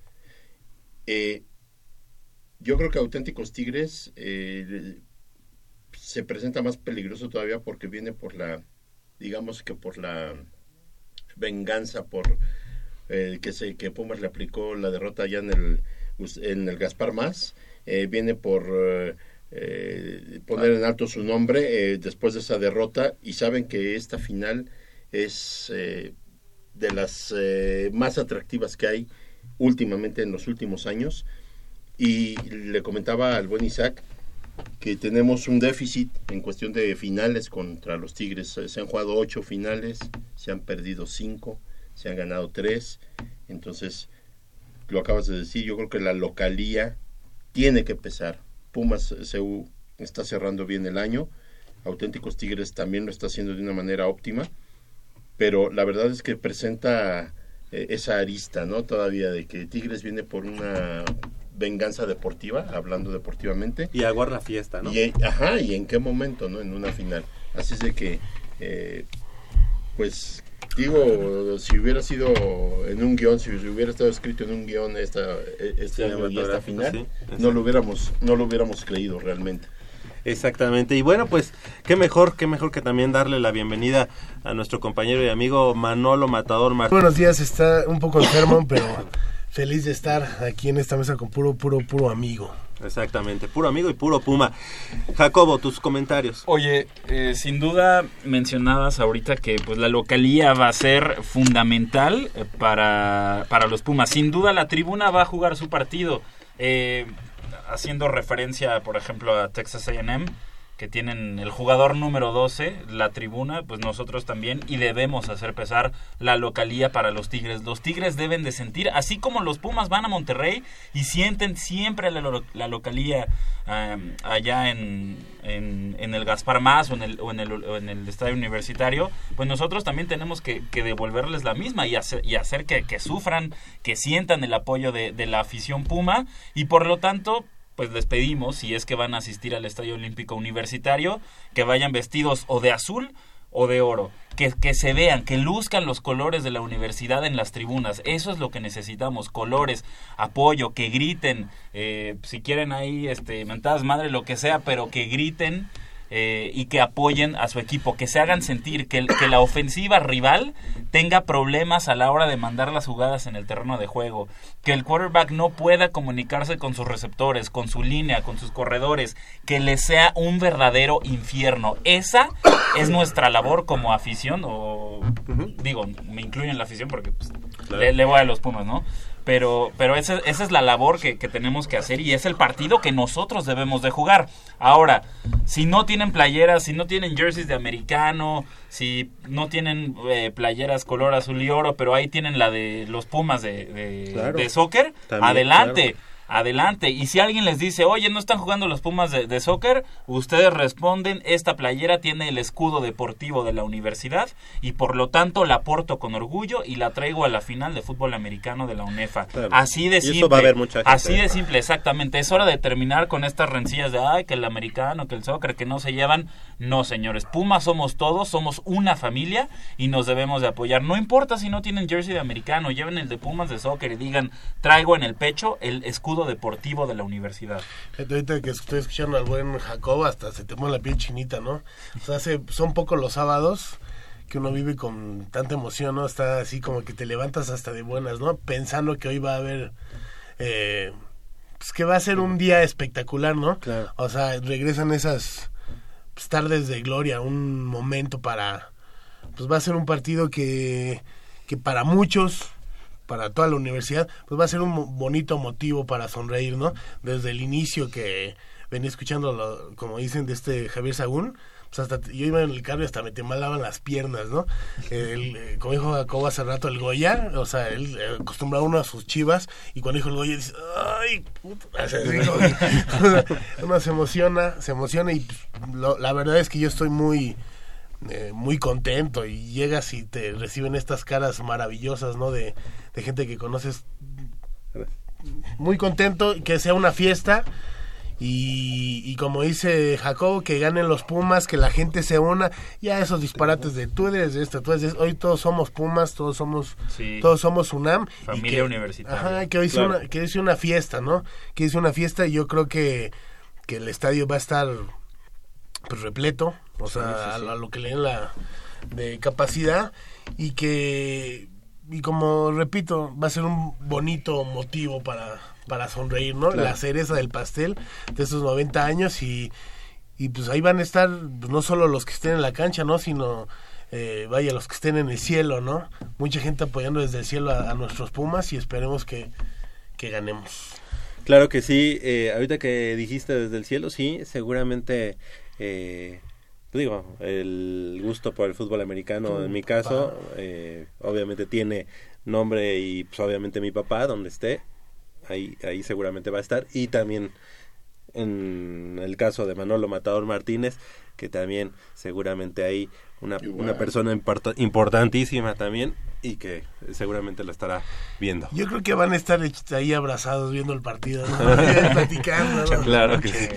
Eh, yo creo que Auténticos Tigres eh, se presenta más peligroso todavía porque viene por la, digamos que por la venganza por que se que Pumas le aplicó la derrota ya en el en el Gaspar Más eh, viene por eh, eh, poner en alto su nombre después de esa derrota y saben que esta final es de las más atractivas que hay últimamente en los últimos años y le comentaba al buen Isaac que tenemos un déficit en cuestión de finales contra los Tigres. Se han jugado ocho finales, se han perdido cinco. se han ganado tres. Entonces, lo acabas de decir, yo creo que la localía tiene que pesar. Pumas CU está cerrando bien el año, Auténticos Tigres también lo está haciendo de una manera óptima, pero la verdad es que presenta eh, esa arista, ¿no? Todavía de que Tigres viene por una venganza deportiva, hablando deportivamente.
Y aguar la fiesta, ¿no?
Y, ajá, y en qué momento, ¿no? En una final. Así es de que, eh, pues, digo, si hubiera sido en un guion, si hubiera estado escrito en un guion esta, este año y esta final,
Sí,
no lo hubiéramos, no lo hubiéramos creído realmente.
Exactamente. Y bueno, pues qué mejor, qué mejor que también darle la bienvenida a nuestro compañero y amigo Manolo Matador Martínez.
Buenos días, está un poco enfermo, pero feliz de estar aquí en esta mesa con puro, puro, puro amigo.
Exactamente, puro amigo y puro Puma. Jacobo, tus comentarios.
Oye, eh, sin duda mencionabas ahorita que pues la localía va a ser fundamental eh, para, para los Pumas. Sin duda la tribuna va a jugar su partido. Eh, haciendo referencia, por ejemplo, a Texas AM, que tienen el jugador número 12, la tribuna, pues nosotros también, y debemos hacer pesar la localía para los Tigres. Los Tigres deben de sentir, así como los Pumas van a Monterrey y sienten siempre la, la localía um, allá en, en, el Gaspar Más o en el, o en el, estadio universitario, pues nosotros también tenemos que, que devolverles la misma y hacer, y hacer que, que sufran, que sientan el apoyo de la afición Puma y por lo tanto pues les pedimos, si es que van a asistir al Estadio Olímpico Universitario, que vayan vestidos o de azul o de oro. Que, que se vean, que luzcan los colores de la universidad en las tribunas. Eso es lo que necesitamos, colores, apoyo, que griten, eh, si quieren ahí, este, mentadas madre, lo que sea, pero que griten eh, y que apoyen a su equipo, que se hagan sentir, que, la ofensiva rival tenga problemas a la hora de mandar las jugadas en el terreno de juego, que el quarterback no pueda comunicarse con sus receptores, con su línea, con sus corredores, que les sea un verdadero infierno. Esa es nuestra labor como afición, o digo, me incluyo en la afición porque pues, le, le voy a los Pumas, ¿no? Pero, pero esa, esa es la labor que, que tenemos que hacer y es el partido que nosotros debemos de jugar. Ahora, si no tienen playeras, si no tienen jerseys de americano, si no tienen eh, playeras color azul y oro, pero ahí tienen la de los Pumas de, de,
Claro.
de soccer,
También,
adelante.
claro.
Adelante. Y si alguien les dice, oye, no están jugando los Pumas de, de soccer, ustedes responden, esta playera tiene el escudo deportivo de la universidad y por lo tanto la porto con orgullo y la traigo a la final de fútbol americano de la UNEFA.
Claro.
Así de
Y eso
simple.
va a haber mucha gente.
Así de simple, exactamente. Es hora de terminar con estas rencillas de, ay, que el americano, que el soccer, que no se llevan. No, señores. Pumas somos todos, somos una familia y nos debemos de apoyar. No importa si no tienen jersey de americano, lleven el de Pumas de soccer y digan, traigo en el pecho el escudo deportivo de la universidad.
Ahorita que estoy escuchando al buen Jacob, hasta se te pone la piel chinita, ¿no? O sea, hace- son pocos los sábados que uno vive con tanta emoción, ¿no? Está así como que te levantas hasta de buenas, ¿no? Pensando que hoy va a haber... Eh, pues que va a ser un día espectacular, ¿no? O sea, regresan esas pues, tardes de gloria, un momento para... Pues va a ser un partido que, que para muchos para toda la universidad, pues va a ser un bonito motivo para sonreír, ¿no? Desde el inicio que venía escuchando, lo- como dicen, de este Javier Sagún, pues hasta yo iba en el carro y hasta me temblaban las piernas, ¿no? El, eh, como dijo Jacobo hace rato, el Goya, o sea, él eh, acostumbraba uno a sus chivas y cuando dijo el Goya dice, ¡ay! puta", uno se emociona, se emociona y pues, lo- la verdad es que yo estoy muy eh, muy contento y llegas y te reciben estas caras maravillosas, ¿no? De, de gente que conoces. Muy contento que sea una fiesta y, y como dice Jacob, que ganen los Pumas, que la gente se una. Ya esos disparates de tú eres de esto, tú eres de esto. Hoy todos somos Pumas, todos somos,
Sí.
todos somos UNAM. y
Familia
que-
universitaria.
Ajá, que hoy
Claro.
una, que una fiesta, ¿no? Que sea una fiesta y yo creo que, que el estadio va a estar pues repleto, o sea,
sí, sí.
A, a lo que le den la de capacidad y que y como repito, va a ser un bonito motivo para para sonreír, ¿no?
Claro.
La cereza del pastel de estos 90 años y y pues ahí van a estar pues, no solo los que estén en la cancha, ¿no? Sino eh, vaya, los que estén en el cielo, ¿no? Mucha gente apoyando desde el cielo a, a nuestros Pumas y esperemos que, que ganemos.
Claro que sí, eh, ahorita que dijiste desde el cielo, sí, seguramente eh, digo, el gusto por el fútbol americano, en mi caso, eh, obviamente tiene nombre y pues obviamente mi papá, donde esté, ahí, ahí seguramente va a estar. Y también en el caso de Manolo Matador Martínez, que también seguramente hay una, una persona importa- importantísima también y que seguramente la estará viendo.
Yo creo que van a estar ahí abrazados viendo el partido, ¿no? platicando. ¿no?
Claro que sí.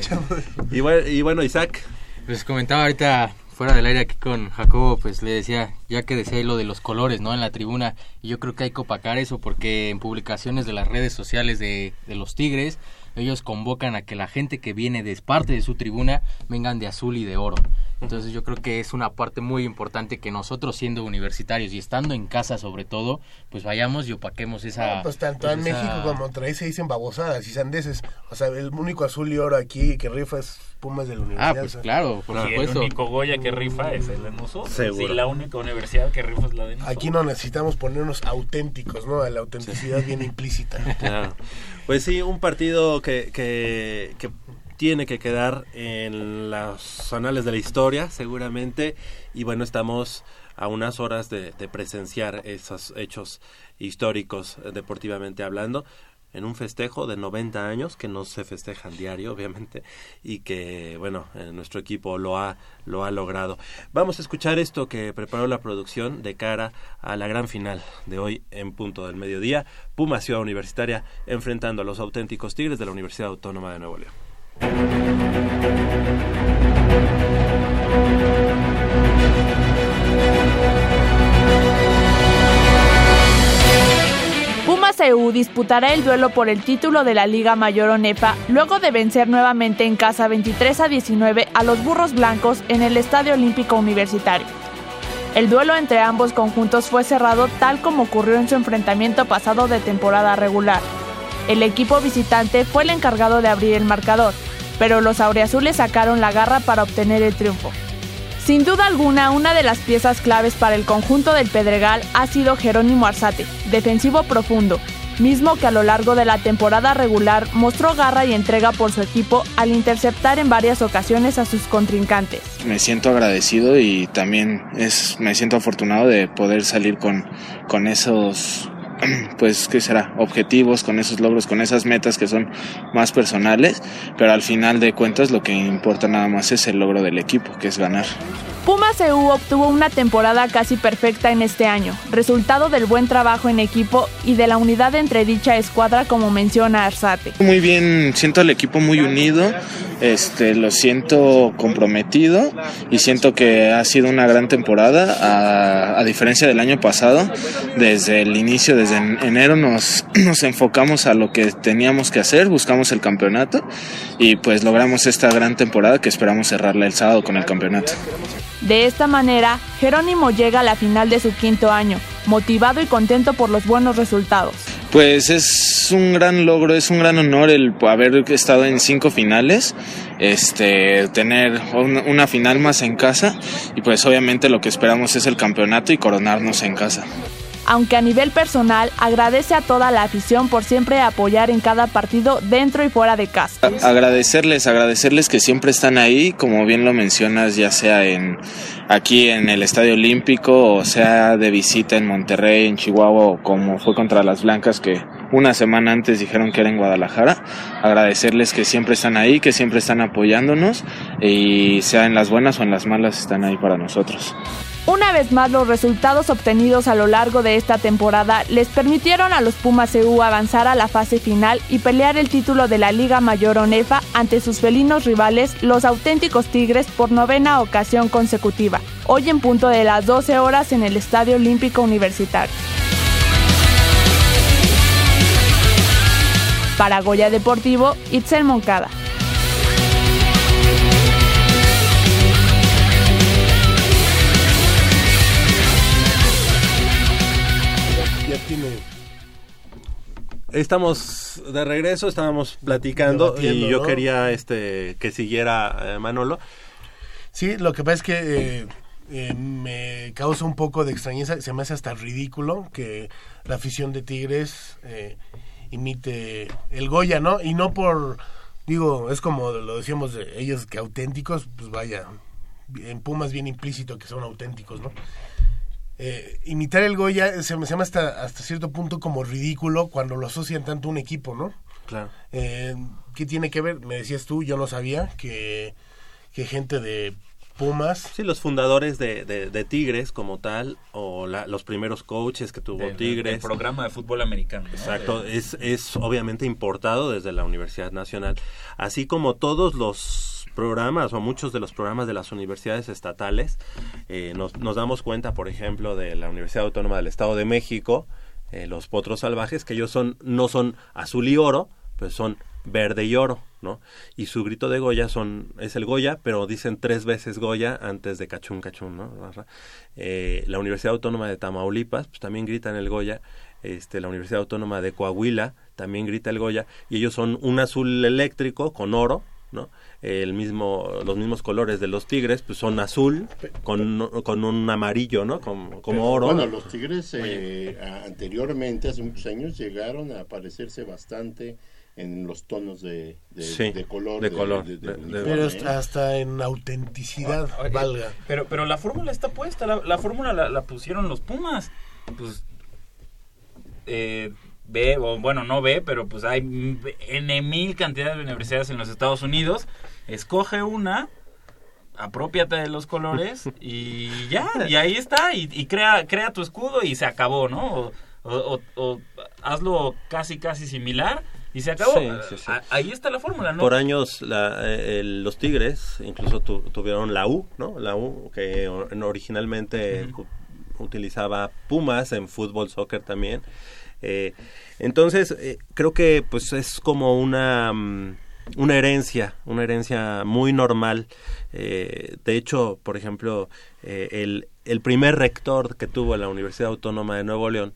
Y bueno, y bueno, Isaac.
Pues comentaba ahorita fuera del aire aquí con Jacobo, pues le decía, ya que decía lo de los colores, ¿no? En la tribuna, y yo creo que hay que opacar eso porque en publicaciones de las redes sociales de, de los Tigres, ellos convocan a que la gente que viene de parte de su tribuna vengan de azul y de oro. Entonces yo creo que es una parte muy importante que nosotros siendo universitarios y estando en casa sobre todo, pues vayamos y opaquemos esa...
No, pues tanto
pues,
en
esa-
México como en Monterrey se dicen babosadas y sandeces. O sea, el único azul y oro aquí que rifa es Pumas de la universidad.
Ah, pues claro, por
Y el
supuesto.
único Goya que rifa es el de nosotros.
Seguro.
Y la única universidad que rifa es la de nosotros.
Aquí no necesitamos ponernos auténticos, ¿no? La autenticidad viene implícita.
Claro. Pues sí, un partido que, que, que tiene que quedar en los anales de la historia, seguramente. Y bueno, estamos a unas horas de, de presenciar esos hechos históricos, eh, deportivamente hablando, en un festejo de 90 años que no se festejan diario, obviamente, y que, bueno, eh, nuestro equipo lo ha, lo ha logrado. Vamos a escuchar esto que preparó la producción de cara a la gran final de hoy en punto del mediodía. Puma Ciudad Universitaria enfrentando a los auténticos Tigres de la Universidad Autónoma de Nuevo León.
EU disputará el duelo por el título de la Liga Mayor ONEFA luego de vencer nuevamente en casa 23 a 19 a los Burros Blancos en el Estadio Olímpico Universitario. El duelo entre ambos conjuntos fue cerrado tal como ocurrió en su enfrentamiento pasado de temporada regular. El equipo visitante fue el encargado de abrir el marcador, pero los auriazules sacaron la garra para obtener el triunfo. Sin duda alguna, una de las piezas claves para el conjunto del Pedregal ha sido Jerónimo Arzate, defensivo profundo, mismo que a lo largo de la temporada regular mostró garra y entrega por su equipo al interceptar en varias ocasiones a sus contrincantes.
Me siento agradecido y también me siento afortunado de poder salir con esos pues qué será objetivos con esos logros con esas metas que son más personales pero al final de cuentas lo que importa nada más es el logro del equipo que es ganar
Pumas EU obtuvo una temporada casi perfecta en este año, resultado del buen trabajo en equipo y de la unidad entre dicha escuadra como menciona Arzate.
muy bien siento al equipo muy unido este lo siento comprometido y siento que ha sido una gran temporada a, a diferencia del año pasado desde el inicio desde en- enero nos, nos enfocamos a lo que teníamos que hacer buscamos el campeonato y pues logramos esta gran temporada que esperamos cerrarla el sábado con el campeonato
De esta manera, Jerónimo llega a la final de su quinto año, motivado y contento por los buenos resultados.
Pues es un gran logro, es un gran honor el haber estado en cinco finales, este, tener un- una final más en casa y pues obviamente lo que esperamos es el campeonato y coronarnos en casa.
Aunque a nivel personal agradece a toda la afición por siempre apoyar en cada partido dentro y fuera de casa.
Agradecerles, agradecerles que siempre están ahí, como bien lo mencionas, ya sea en aquí en el Estadio Olímpico o sea de visita en Monterrey, en Chihuahua como fue contra las Blancas que una semana antes dijeron que era en Guadalajara. Agradecerles que siempre están ahí, que siempre están apoyándonos y sea en las buenas o en las malas están ahí para nosotros.
Una vez más, los resultados obtenidos a lo largo de esta temporada les permitieron a los Pumas EU avanzar a la fase final y pelear el título de la Liga Mayor ONEFA ante sus felinos rivales, los auténticos Tigres, por novena ocasión consecutiva, hoy en punto de las 12 horas en el Estadio Olímpico Universitario. Para Goya Deportivo, Itzel Moncada.
Ya tiene.
Estamos de regreso, estábamos platicando y yo
¿no?
quería este que siguiera eh, Manolo.
Sí, lo que pasa es que eh, eh, me causa un poco de extrañeza, se me hace hasta ridículo que la afición de Tigres eh, imite el Goya, ¿no? Y no por, digo, es como lo decíamos de ellos que auténticos, pues vaya, en Pumas bien implícito que son auténticos, ¿no? Eh, imitar el Goya se me llama hasta, hasta cierto punto como ridículo cuando lo asocian tanto a un equipo, ¿no?
Claro.
Eh, ¿Qué tiene que ver? Me decías tú, yo no sabía que, que gente de Pumas.
Sí, los fundadores de, de, Tigres como tal, o los primeros coaches que tuvo Tigres.
El programa de fútbol americano.
Exacto, es, es obviamente importado desde la Universidad Nacional, así como todos los programas o muchos de los programas de las universidades estatales. Eh, nos, nos, damos cuenta, por ejemplo, de la Universidad Autónoma del Estado de México, eh, los potros salvajes, que ellos son, no son azul y oro, pues son verde y oro, ¿no? Y su grito de Goya son, es el Goya, pero dicen tres veces Goya antes de cachún, cachún, ¿no? Eh, la Universidad Autónoma de Tamaulipas, pues también gritan el Goya, este, la Universidad Autónoma de Coahuila también grita el Goya, y ellos son un azul eléctrico con oro, ¿no? El mismo, los mismos colores de los tigres, pues son azul con, con un amarillo, ¿no? Como, como oro.
Bueno, los tigres eh, anteriormente, hace muchos años, llegaron a parecerse bastante en los tonos de, de, color.
De color.
pero hasta en autenticidad, ah, valga.
Pero, pero la fórmula está puesta, la, fórmula la, pusieron los Pumas. Pues eh, ve, o bueno, no ve, pero pues hay N mil cantidades de universidades en los Estados Unidos. Escoge una, apropiate de los colores y ya, y ahí está, y, crea, crea tu escudo y se acabó, ¿no? o hazlo casi, casi similar y se acabó. Ahí está la fórmula, ¿no?
Por años eh, los Tigres incluso tuvieron la U, ¿no? La U que originalmente utilizaba Pumas en fútbol, soccer también. Eh, entonces, eh, creo que pues es como una mm, una herencia, una herencia muy normal. de hecho, por ejemplo, el, el primer rector que tuvo la Universidad Autónoma de Nuevo León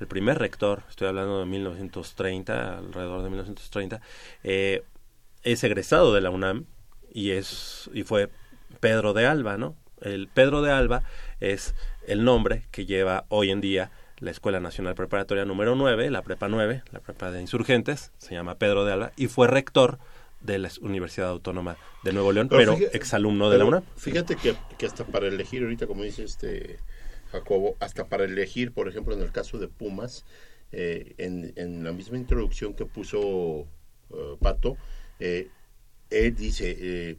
el primer rector, estoy hablando de 1930, alrededor de 1930, eh, es egresado de la UNAM y es y fue Pedro de Alba, ¿no? El Pedro de Alba es el nombre que lleva hoy en día la Escuela Nacional Preparatoria número 9, la Prepa 9, la Prepa de Insurgentes, se llama Pedro de Alba y fue rector de la Universidad Autónoma de Nuevo León, pero, exalumno de la UNAM.
Fíjate que, que hasta para elegir ahorita, como dice este Jacobo, hasta para elegir, por ejemplo, en el caso de Pumas, eh, en, la misma introducción que puso eh, Pato, eh, él dice,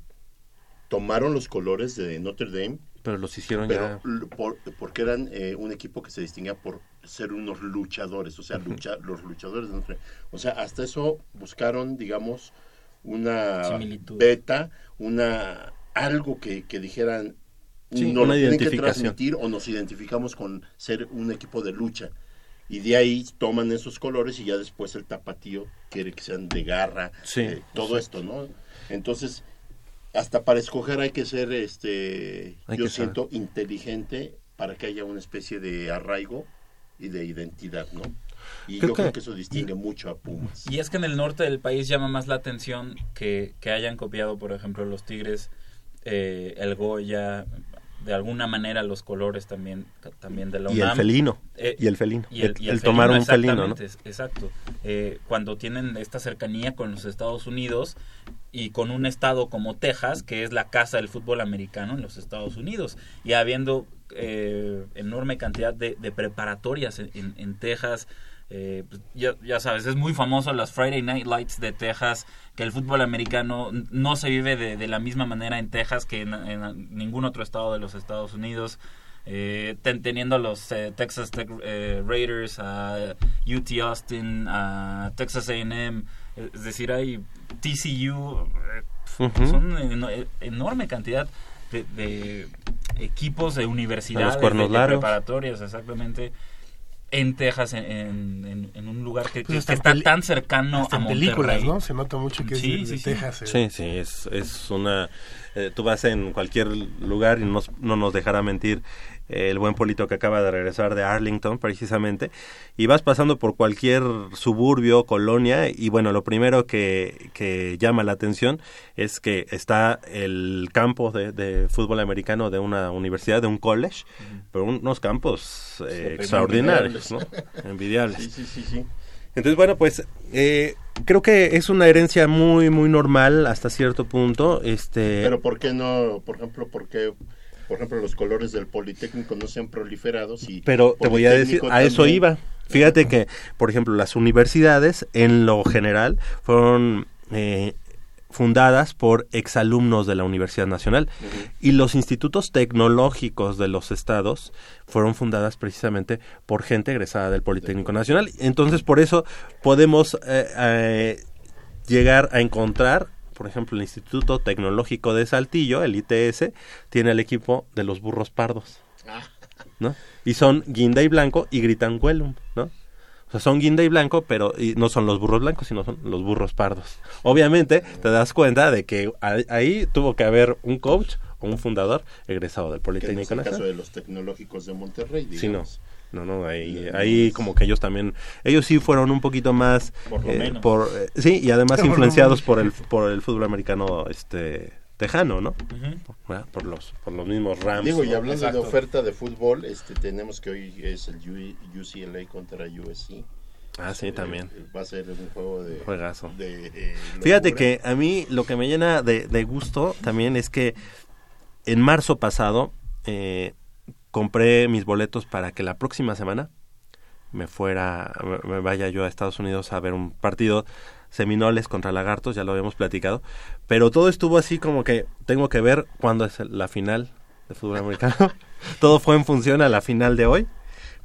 tomaron los colores de Notre Dame,
pero los hicieron ya
porque eran un equipo que se distinguía por ser unos luchadores, o sea, lucha, los luchadores de. O sea, hasta eso buscaron, digamos, una beta, una algo que, que dijeran
Sí, no una identificación.
que o nos identificamos con ser un equipo de lucha. Y de ahí toman esos colores y ya después el tapatío quiere que sean de garra, eh, todo esto, ¿no? Entonces, hasta para escoger hay que ser, este, yo siento, inteligente para que haya una especie de arraigo y de identidad, ¿no? Y yo creo que eso distingue mucho a Pumas.
Y es que en el norte del país llama más la atención que, que hayan copiado, por ejemplo, los Tigres, eh, el Goya, de alguna manera los colores también también de la
UNAM. Y el felino.
Eh,
y el felino.
Y el, tomar un felino, ¿no? Exacto. Eh, cuando tienen esta cercanía con los Estados Unidos y con un estado como Texas, que es la casa del fútbol americano en los Estados Unidos, y habiendo eh, enorme cantidad de, preparatorias en, en Texas, eh, pues, ya, ya, sabes, es muy famoso las Friday Night Lights de Texas, que el fútbol americano no se vive de, la misma manera en Texas que en, ningún otro estado de los Estados Unidos. Eh, teniendo a los eh, Texas Tech, Raiders, a UT Austin, a Texas AM, es decir, hay TCU, son una enorme cantidad de, equipos de universidades, de, preparatorias, exactamente en Texas, en, en, un lugar que, pues está tan cercano a Monterrey. películas,
¿no? Se nota mucho que es de, Texas.
Eh. Sí, sí, es, es una... Eh, tú vas en cualquier lugar y no, no nos dejará mentir el buen Polito que acaba de regresar de Arlington precisamente, y vas pasando por cualquier suburbio, colonia, y bueno, lo primero que, que llama la atención es que está el campo de, fútbol americano de una universidad, de un college, pero unos campos eh, extraordinarios, ¿no? Envidiables.
Sí, sí, sí, sí.
Entonces, bueno, pues eh, creo que es una herencia muy, muy normal hasta cierto punto. Este...
Pero ¿por qué no, por ejemplo, por qué, por ejemplo, los colores del Politécnico no se han proliferado? Si
Pero te voy a decir, a eso
también-
iba. Fíjate que, por ejemplo, las universidades, en lo general, fueron eh, fundadas por exalumnos de la Universidad Nacional y los institutos tecnológicos de los estados fueron fundadas precisamente por gente egresada del Politécnico Nacional. Entonces, por eso podemos eh, eh, llegar a encontrar, por ejemplo, el Instituto Tecnológico de Saltillo, el ITS, tiene el equipo de los burros pardos. ¿no? Y son guinda y blanco y gritanguelum, ¿no? O sea, son guinda y blanco, pero y no son los burros blancos, sino son los burros pardos. Obviamente, te das cuenta de que ahí- tuvo que haber un coach o un fundador egresado del
Que no es
Politécnico
el caso de los tecnológicos de Monterrey,
Sí, no. No, no, ahí, ahí como que ellos también, ellos sí fueron un poquito más,
Por lo
eh,
menos.
por, eh, sí, y además influenciados por el, por el fútbol americano, este, tejano, ¿no? Por, los, por los mismos Rams.
Digo, y hablando
Exacto.
de oferta de fútbol, este tenemos que hoy es el UCLA contra USC.
Ah, sí, también.
Eh, Va a ser un juego de...
Juegazo.
de, eh,
Fíjate que a mí lo que me llena de, de gusto también es que en marzo pasado eh, compré mis boletos para que la próxima semana me fuera, me- vaya yo a Estados Unidos a ver un partido Seminoles contra Lagartos, ya lo habíamos platicado, pero todo estuvo así como que tengo que ver cuándo es la final de fútbol americano. todo fue en función a la final de hoy,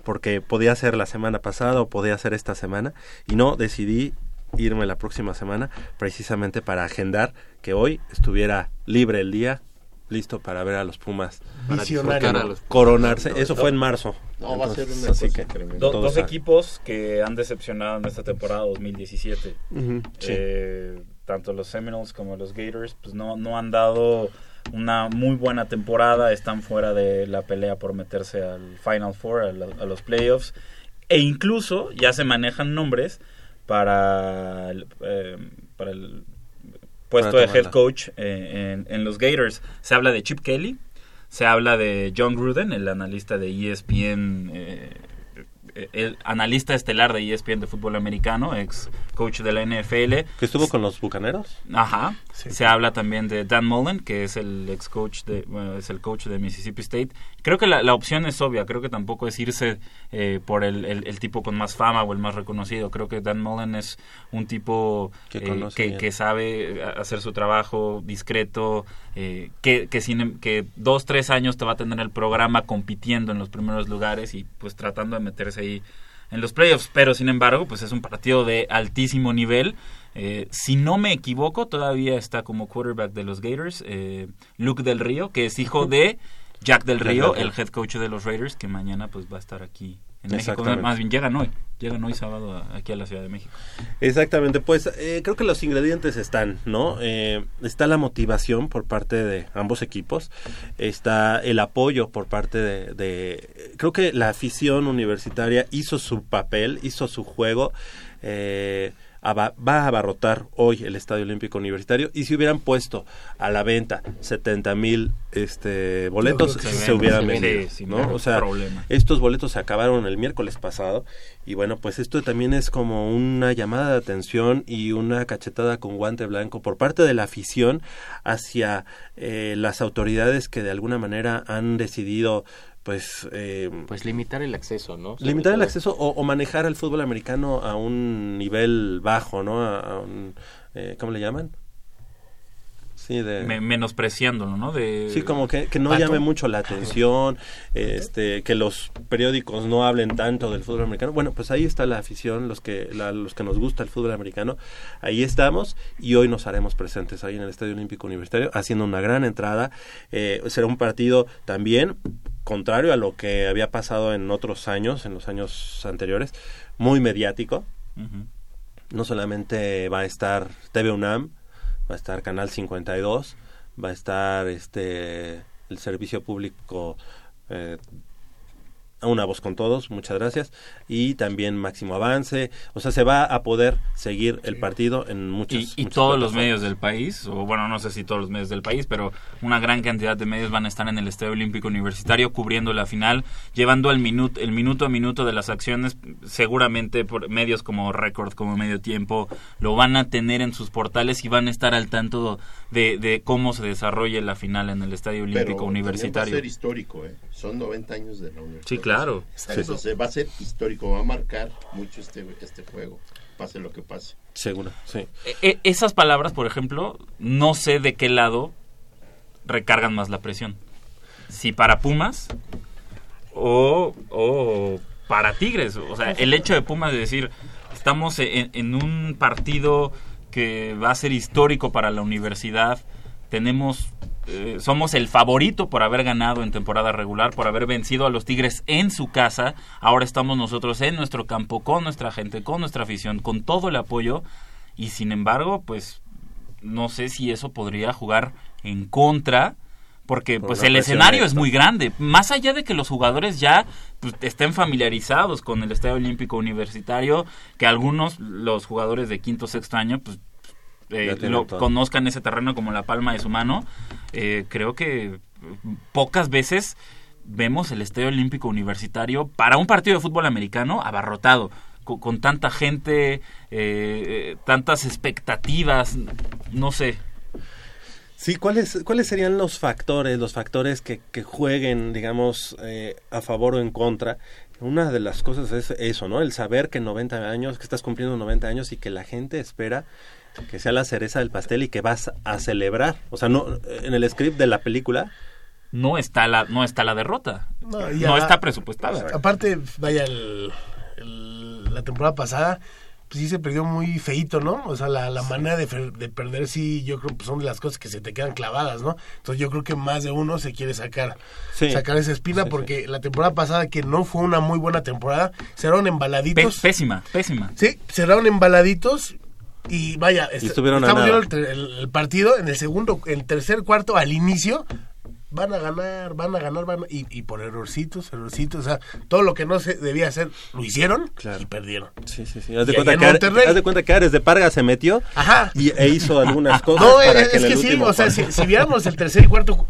porque podía ser la semana pasada o podía ser esta semana, y no decidí irme la próxima semana precisamente para agendar que hoy estuviera libre el día, listo para ver a los Pumas. Para
Visionario.
disfrutar a los- coronarse. Eso fue en marzo.
No, va a ser una
así
cosa
que
tremenda.
Do-
todo
dos equipos que han decepcionado en esta temporada 2017.
Ujú, sí.
Eh, tanto los Seminoles como los Gators pues no, no han dado una muy buena temporada, están fuera de la pelea por meterse al Final Four, a, la- a los playoffs, e incluso ya se manejan nombres para el, eh, para el puesto de head coach eh, en, en los Gators. Se habla de Chip Kelly, se habla de John Gruden, el analista de ESPN, eh, el analista estelar de ESPN de fútbol americano, ex coach de la NFL.
¿Que estuvo con los Bucaneros?
Ajá.
Sí.
Se habla también de Dan Mullen, que es el ex coach de, bueno, es el coach de Mississippi State. Creo que la, la opción es obvia. Creo que tampoco es irse eh, por el, el- el tipo con más fama o el más reconocido. Creo que Dan Mullen es un tipo
Que
eh, que, que sabe eh, hacer su trabajo discreto, eh, que, que, sin, que dos, tres años te va a tener el programa compitiendo en los primeros lugares y pues tratando de meterse ahí en los playoffs, pero sin embargo, pues es un partido de altísimo nivel. Eh, si no me equivoco, todavía está como quarterback de los Gators eh, Luke del Río, que es hijo de Jack del Río. el head coach de los Raiders, que mañana pues va a estar aquí en México. Más bien llegan hoy, llegan hoy sábado a- aquí a la Ciudad de México.
Exactamente, pues eh, creo que los ingredientes están, ¿no? Eh, está la motivación por parte de ambos equipos, está el apoyo por parte de, de- creo que la afición universitaria hizo su papel, hizo su juego, eh, va a abarrotar hoy el Estadio Olímpico Universitario y si hubieran puesto a la venta 70 mil este, boletos se,
se
hubieran vendido,
sí,
¿no? O sea,
problema.
estos boletos se acabaron el miércoles pasado y bueno, pues esto también es como una llamada de atención y una cachetada con guante blanco por parte de la afición hacia eh, las autoridades que de alguna manera han decidido pues eh,
Pues limitar el acceso, ¿no? Sobre
limitar el acceso o, o manejar el fútbol americano a un nivel bajo, ¿no? A, a un, eh, ¿cómo le llaman? Sí, de...
Me- menospreciándolo, ¿no? De,
Sí, como que, que no
Pato.
llame mucho la atención, este, que los periódicos no hablen tanto del fútbol americano. Bueno, pues ahí está la afición, los que, la- los que nos gusta el fútbol americano. Ahí estamos y hoy nos haremos presentes ahí en el Estadio Olímpico Universitario, haciendo una gran entrada. Eh, será un partido también contrario a lo que había pasado en otros años, en los años anteriores, muy mediático. No solamente va a estar TV UNAM, va a estar Canal 52, va a estar este el servicio público eh, una voz con todos, muchas gracias, y también máximo avance, o sea, se va a poder seguir el partido en muchos
y, y todos los medios del país, o bueno, no sé si todos los medios del país, pero una gran cantidad de medios van a estar en el Estadio Olímpico Universitario cubriendo la final, llevando el minuto, el minuto a minuto de las acciones, seguramente por medios como Record, como Medio Tiempo, lo van a tener en sus portales y van a estar al tanto de, de cómo se desarrolla la final en el Estadio Olímpico
Pero
Universitario.
Va a ser histórico, ¿eh? Son 90 años de la universidad.
Sí, claro.
Entonces va a ser histórico, va a marcar mucho este, este juego, pase lo que pase.
Seguro, sí.
E- e- esas palabras, por ejemplo, no sé de qué lado recargan más la presión. Si para Pumas o, o para Tigres. O sea, el hecho de Pumas de decir, estamos en, en un partido que va a ser histórico para la universidad, tenemos eh, somos el favorito por haber ganado en temporada regular, por haber vencido a los Tigres en su casa. Ahora estamos nosotros en nuestro campo, con nuestra gente, con nuestra afición, con todo el apoyo. Y sin embargo, pues no sé si eso podría jugar en contra, porque
Por
pues el escenario es muy grande. Más allá de que los jugadores ya pues, estén familiarizados con el Estadio Olímpico Universitario, que algunos, los jugadores de quinto sexto año, pues eh, lo conozcan ese terreno como la palma de su mano. Eh, creo que pocas veces vemos el Estadio Olímpico Universitario para un partido de fútbol americano abarrotado, con, con tanta gente, eh, eh, tantas expectativas, no sé.
Sí, ¿cuáles, ¿cuáles serían los factores, los factores que, que jueguen, digamos, eh, a favor o en contra? Una de las cosas es eso, ¿no? El saber que 90 años, que estás cumpliendo 90 años y que la gente espera que sea la cereza del pastel y que vas a celebrar. O sea, no en el script de la película
no está la no está la derrota.
No,
está presupuestada.
Aparte, vaya, el- el- la temporada pasada, pues sí se perdió muy feito, ¿no? O sea, la, la manera de, perder, sí, yo creo que son de las cosas que se te quedan clavadas, ¿no? Entonces yo creo que más de uno se quiere sacar,
Sí.
sacar esa espina
Sí,
porque la temporada pasada, que no fue una muy buena temporada, cerraron embaladitos.
Pésima, pésima.
Sí, cerraron embaladitos y vaya, est-
estuvieron a
estamos viendo el, el- el partido en el segundo, el tercer cuarto al inicio. Van a ganar, van a ganar, van a- y, y por errorcitos, errorcitos, o sea, todo lo que no se debía hacer lo hicieron y perdieron.
Sí, sí, sí. Haz de,
Y
cuenta que, haz de cuenta que Ares de Parga se metió
Ajá.
y, e hizo algunas cosas
No,
para
es,
que
es sí, o sea, si, si viéramos el tercer y cuarto,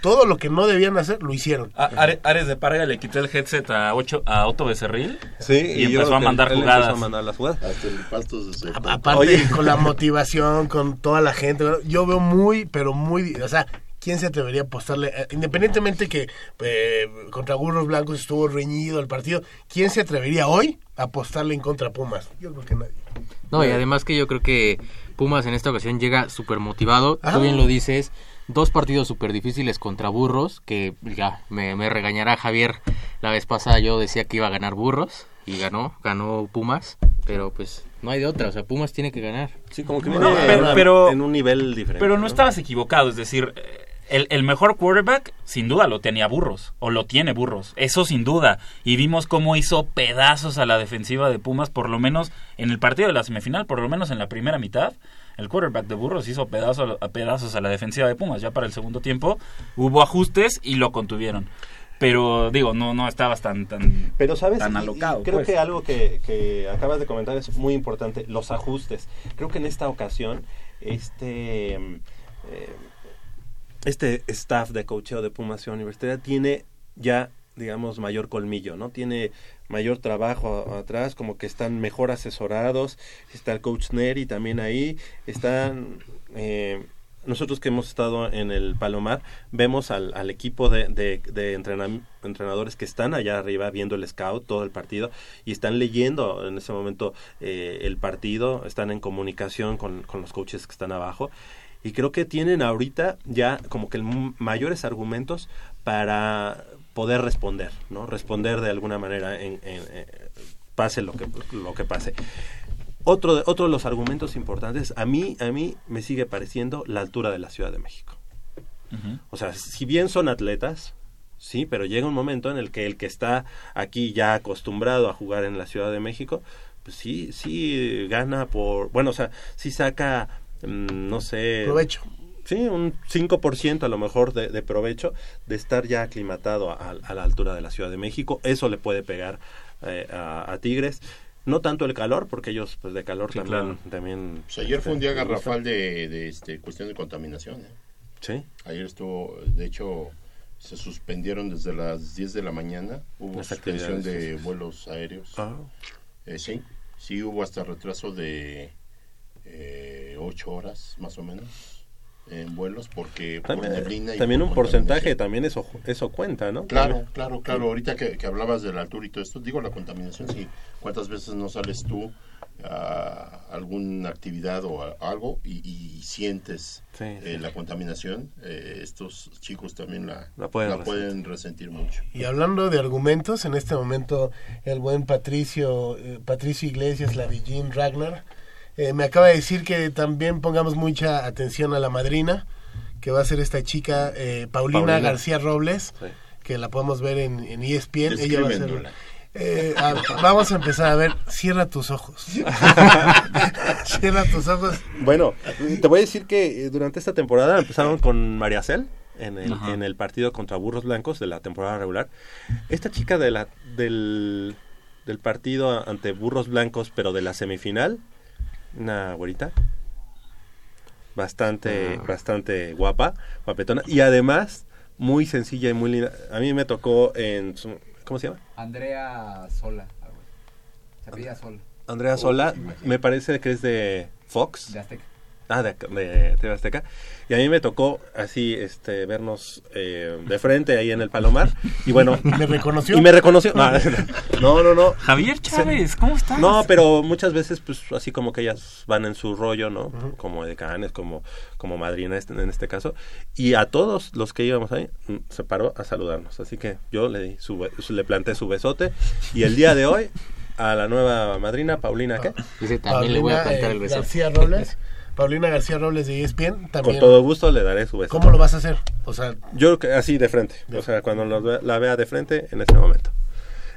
todo lo que no debían hacer, lo hicieron.
A- Are- Ares de Parga le quitó el headset a, ocho, a Otto Becerril
Sí,
y, empezó a mandar
él
jugadas.
empezó a mandar las jugadas.
Hasta el pasto se secó.
Aparte,
Oye.
con la motivación, con toda la gente, yo veo muy, pero muy, o sea, ¿quién se atrevería a apostarle? Eh, Independientemente que eh, contra Burros Blancos estuvo reñido el partido, ¿quién se atrevería hoy a apostarle en contra Pumas? Yo creo que nadie.
No, y además que yo creo que Pumas en esta ocasión llega súper motivado. Tú bien lo dices. Dos partidos súper difíciles contra Burros, que ya me, me regañará Javier. La vez pasada yo decía que iba a ganar Burros y ganó, ganó Pumas. Pero pues no hay de otra, o sea, Pumas tiene que ganar.
Sí, como que
No,
viene
pero-
en-
pero-
en un nivel diferente.
Pero no estabas equivocado, es decir, eh, el, el mejor quarterback sin duda lo tenía Burros, o lo tiene Burros, eso sin duda. Y vimos cómo hizo pedazos a la defensiva de Pumas, por lo menos en el partido de la semifinal, por lo menos en la primera mitad. El quarterback de Burros hizo pedazos a pedazos a la defensiva de Pumas. Ya para el segundo tiempo hubo ajustes y lo contuvieron. Pero digo, no, no estabas tan, tan,
Pero sabes,
tan
Y- y
alocado.
creo
pues.
que algo que, que acabas de comentar es muy importante, los ajustes. Creo que en esta ocasión, este, eh, este staff de coacheo de Pumas Universitaria tiene ya, digamos, mayor colmillo, ¿no? Tiene mayor trabajo atrás, como que están mejor asesorados, está el coach Neri también ahí, están... eh, nosotros que hemos estado en el Palomar, vemos al, equipo de, entrenadores que están allá arriba viendo el scout, todo el partido, y están leyendo en ese momento eh, el partido, están en comunicación con, con los coaches que están abajo, y creo que tienen ahorita ya como que mayores argumentos para poder responder, ¿no? Responder de alguna manera en, en- eh, pase lo que, lo que pase. Otro de, otro de los argumentos importantes, a mí, a mí me sigue pareciendo la altura de la Ciudad de México. O sea, si bien son atletas, sí, pero llega un momento en el que el que está aquí ya acostumbrado a jugar en la Ciudad de México, pues sí, sí gana por, bueno, o sea, sí saca, mm, no sé,
Provecho.
Sí, un 5% a lo mejor de, de, provecho de estar ya aclimatado a, a, la altura de la Ciudad de México. Eso le puede pegar eh, a, a, Tigres. No tanto el calor, porque ellos pues de calor sí, también...
Claro.
también
pues ayer fue un día garrafal de, de este, cuestión de contaminación. ¿eh?
Sí.
Ayer estuvo, de hecho, se suspendieron desde las 10 de la mañana. Hubo
Las
suspensión de vuelos aéreos.
Ah.
Eh, sí, sí hubo hasta retraso de eh, 8 horas más o menos en vuelos porque por
También,
neblina y
también
por
un porcentaje, también eso, eso cuenta, ¿no?
Claro,
También.
claro, claro. Ahorita que, que hablabas de la altura y todo esto, digo la contaminación, sí. ¿Cuántas veces no sales tú a alguna actividad o a algo y, y sientes
Sí,
eh,
sí.
la contaminación? Eh, estos chicos también la,
La pueden
la pueden resentir mucho.
Y hablando de argumentos, en este momento el buen Patricio, eh, Patricio Iglesias, la de Jean Ragnar, eh, me acaba de decir que también pongamos mucha atención a la madrina, que va a ser esta chica eh, Paulina,
Paulina.
García Robles, que la podemos ver en, en E ESPN. Ella va a ser, eh, a- vamos a empezar a ver, cierra tus ojos. cierra tus ojos.
Bueno, te voy a decir que eh, durante esta temporada empezaron con María Cel en el, en el partido contra Burros Blancos de la temporada regular. Esta chica de la, del, del partido ante Burros Blancos, pero de la semifinal, una güerita, bastante,
Ah.
bastante guapa, guapetona, y además muy sencilla y muy linda. A mí me tocó en... su- ¿Cómo se llama?
Andrea Sola. Se Sola.
Andrea Sola, me parece que es de Fox.
De Azteca.
Ah, de, de TV Azteca. Y a mí me tocó así este vernos eh, de frente ahí en el Palomar. Y bueno.
¿Me reconoció?
Y me reconoció. No, no, no. no.
Javier Chávez, ¿cómo estás?
No, pero muchas veces, pues así como que ellas van en su rollo, ¿no? Como decanes, como, como madrina este- en este caso. Y a todos los que íbamos ahí, mm, se paró a saludarnos. Así que yo le, di su, le planté su besote. Y el día de hoy, a la nueva madrina, Paulina, ¿qué?
Dice,
Paulina eh, García Robles. Paulina García Robles de ESPN. También.
Con todo gusto le daré su beso.
¿Cómo lo vas a hacer? O sea,
Yo creo que así de frente. O sea, cuando ve- la vea de frente, en ese momento.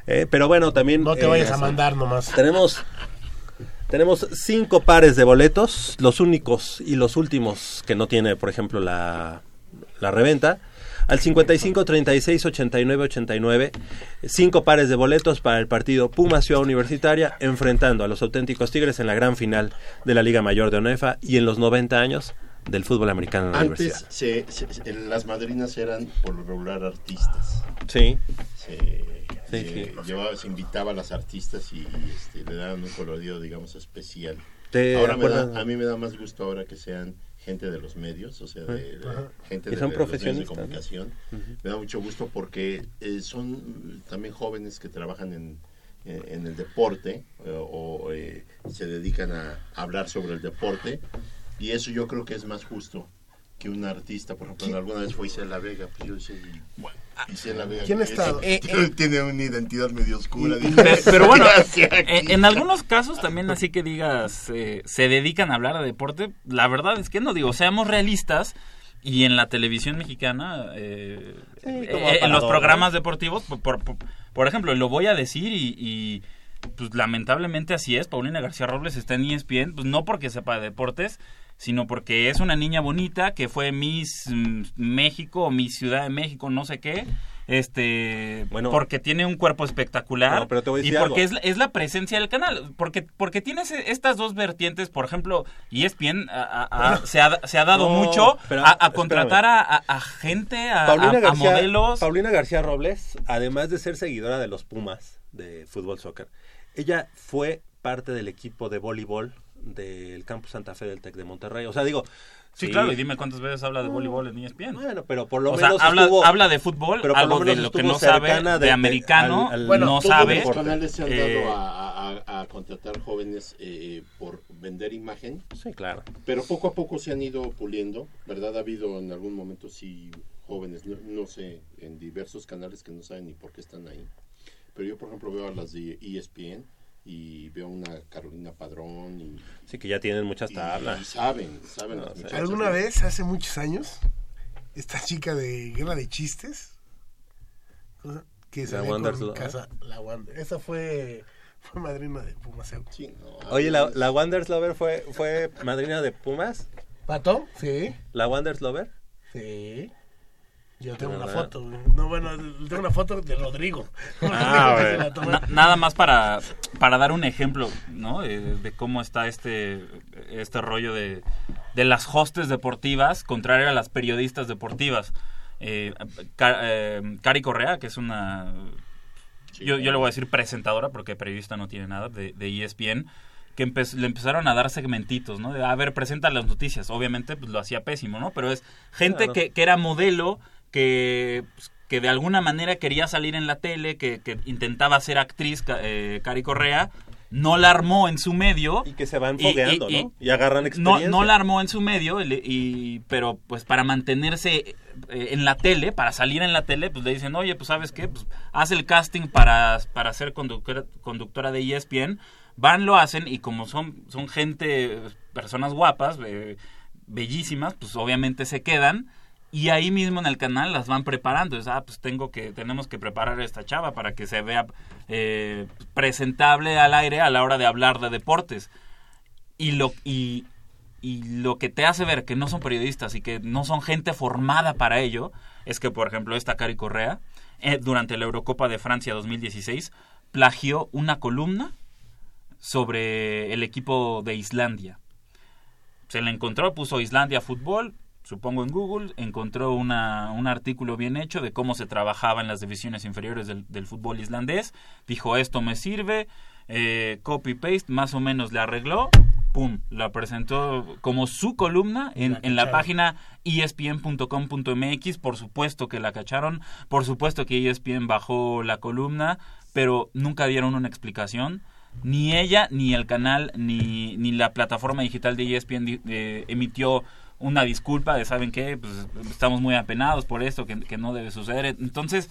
Eh, pero bueno, también...
no te
eh,
vayas a
así-
mandar nomás.
Tenemos, tenemos cinco pares de boletos, los únicos y los últimos que no tiene, por ejemplo, la, la reventa. Al 55 36 89 89, cinco pares de boletos para el partido Puma Ciudad Universitaria enfrentando a los auténticos Tigres en la gran final de la Liga Mayor de ONEFA y en los 90 años del fútbol americano en la
Antes
universidad.
se, las madrinas eran por lo regular artistas.
Sí.
Se,
Sí,
llevaba- se invitaba a las artistas y este, le daban un colorido, digamos, especial.
¿Te
ahora me da- a mí me da más gusto ahora que sean gente de los medios, o sea, de, gente de,
son
de los medios de comunicación. Me da mucho gusto porque eh, son mm, también jóvenes que trabajan en, eh, en el deporte eh, o eh, se dedican a hablar sobre el deporte y eso yo creo que es más justo que un artista, por ejemplo, alguna vez fue Isela Vega, pues yo decía,
¿Quién
que
está?
es- tiene una identidad medio oscura.
Pero bueno,
¿qué hace aquí?
en, en algunos casos también así que digas, eh, se dedican a hablar de deporte, la verdad es que no, digo, seamos realistas y en la televisión mexicana, eh,
Sí,
eh, en los programas deportivos, por, por, ejemplo, lo voy a decir y, y, pues lamentablemente así es, Paulina García Robles está en ESPN, pues no porque sepa de deportes, sino porque es una niña bonita que fue Miss mm, México o Miss Ciudad de México, no sé qué, este,
Bueno.
porque tiene un cuerpo espectacular
No, pero te voy a
y
decir
porque
algo.
es, la- es la presencia del canal, porque porque tienes estas dos vertientes, por ejemplo, y a- a- se, ha, se ha dado
No,
mucho a, a contratar a, gente, a,
Paulina,
a- modelos.
Paulina García Robles, además de ser seguidora de los Pumas de fútbol soccer, ella fue parte del equipo de voleibol del Campus Santa Fe del TEC de Monterrey. O sea, digo...
Sí, claro, y dime cuántas veces habla de voleibol en ESPN.
Bueno, pero por lo
o sea,
menos
habla,
estuvo-
habla de fútbol,
pero por
algo
lo
de
menos
lo que no sabe, de,
de-
americano,
al- al-
Bueno,
no sabe.
los canales se han
eh,
dado a, a- a contratar jóvenes eh, por vender imagen.
Sí, claro.
Pero poco a poco se han ido puliendo, ¿verdad? Ha habido en algún momento sí jóvenes, no, no sé, en diversos canales que no saben ni por qué están ahí. Pero yo, por ejemplo, veo a las de ESPN y veo una Carolina Padrón y...
Sí, que ya tienen muchas tablas.
Y saben, saben
No,
las
¿Alguna
¿no?
vez, hace muchos años, esta chica de Guerra de Chistes, que
La
salía con casa, la Wander, esa fue, fue madrina de Pumaseo.
Oye, la, la Wonders Lover fue, fue madrina de Pumas.
¿Pato? Sí.
¿La Wanderslover?
Sí. Yo tengo una foto, güey. No, bueno, tengo una foto de Rodrigo.
Ah. Na- nada más para, para dar un ejemplo, ¿no? De, de cómo está este, este rollo de, de las hostes deportivas, contrario a las periodistas deportivas. Eh, eh, Cari Correa, que es una... Yo, yo le voy a decir presentadora, porque periodista no tiene nada, de, de ESPN, que empe- le empezaron a dar segmentitos, ¿no? De, a ver, presenta las noticias. Obviamente, pues lo hacía pésimo, ¿no? Pero es gente
Claro.
que, que era modelo, que, pues, que de alguna manera quería salir en la tele, que, que intentaba ser actriz, eh, Cari Correa, no la armó en su medio.
Y que se van fogueando,
y-
¿no? Y agarran
No,
experiencia.
no la armó en su medio, y, pero pues para mantenerse eh, en la tele, para salir en la tele, pues le dicen, oye, pues sabes qué, pues haz el casting para, para ser conductora, conductora de ESPN. Van, lo hacen y como son, son gente, personas guapas, eh, bellísimas, pues obviamente se quedan. Y ahí mismo en el canal las van preparando. Es, ah, pues tengo que, tenemos que preparar a esta chava para que se vea eh, presentable al aire a la hora de hablar de deportes y lo y, lo que te hace ver que no son periodistas y que no son gente formada para ello es que por ejemplo esta Cari Correa eh, durante la Eurocopa de Francia 2016 plagió una columna sobre el equipo de Islandia se la encontró puso Islandia fútbol supongo en Google encontró una, un artículo bien hecho de cómo se trabajaba en las divisiones inferiores del, del fútbol islandés. Dijo esto me sirve eh, copy paste más o menos le arregló pum la presentó como su columna en, en la página espn.com.mx por supuesto que la cacharon por supuesto que ESPN bajó la columna pero nunca dieron una explicación. Ni ella ni el canal ni, ni la plataforma digital de ESPN eh, emitió una disculpa de saben qué pues estamos muy apenados por esto que, que no debe suceder. Entonces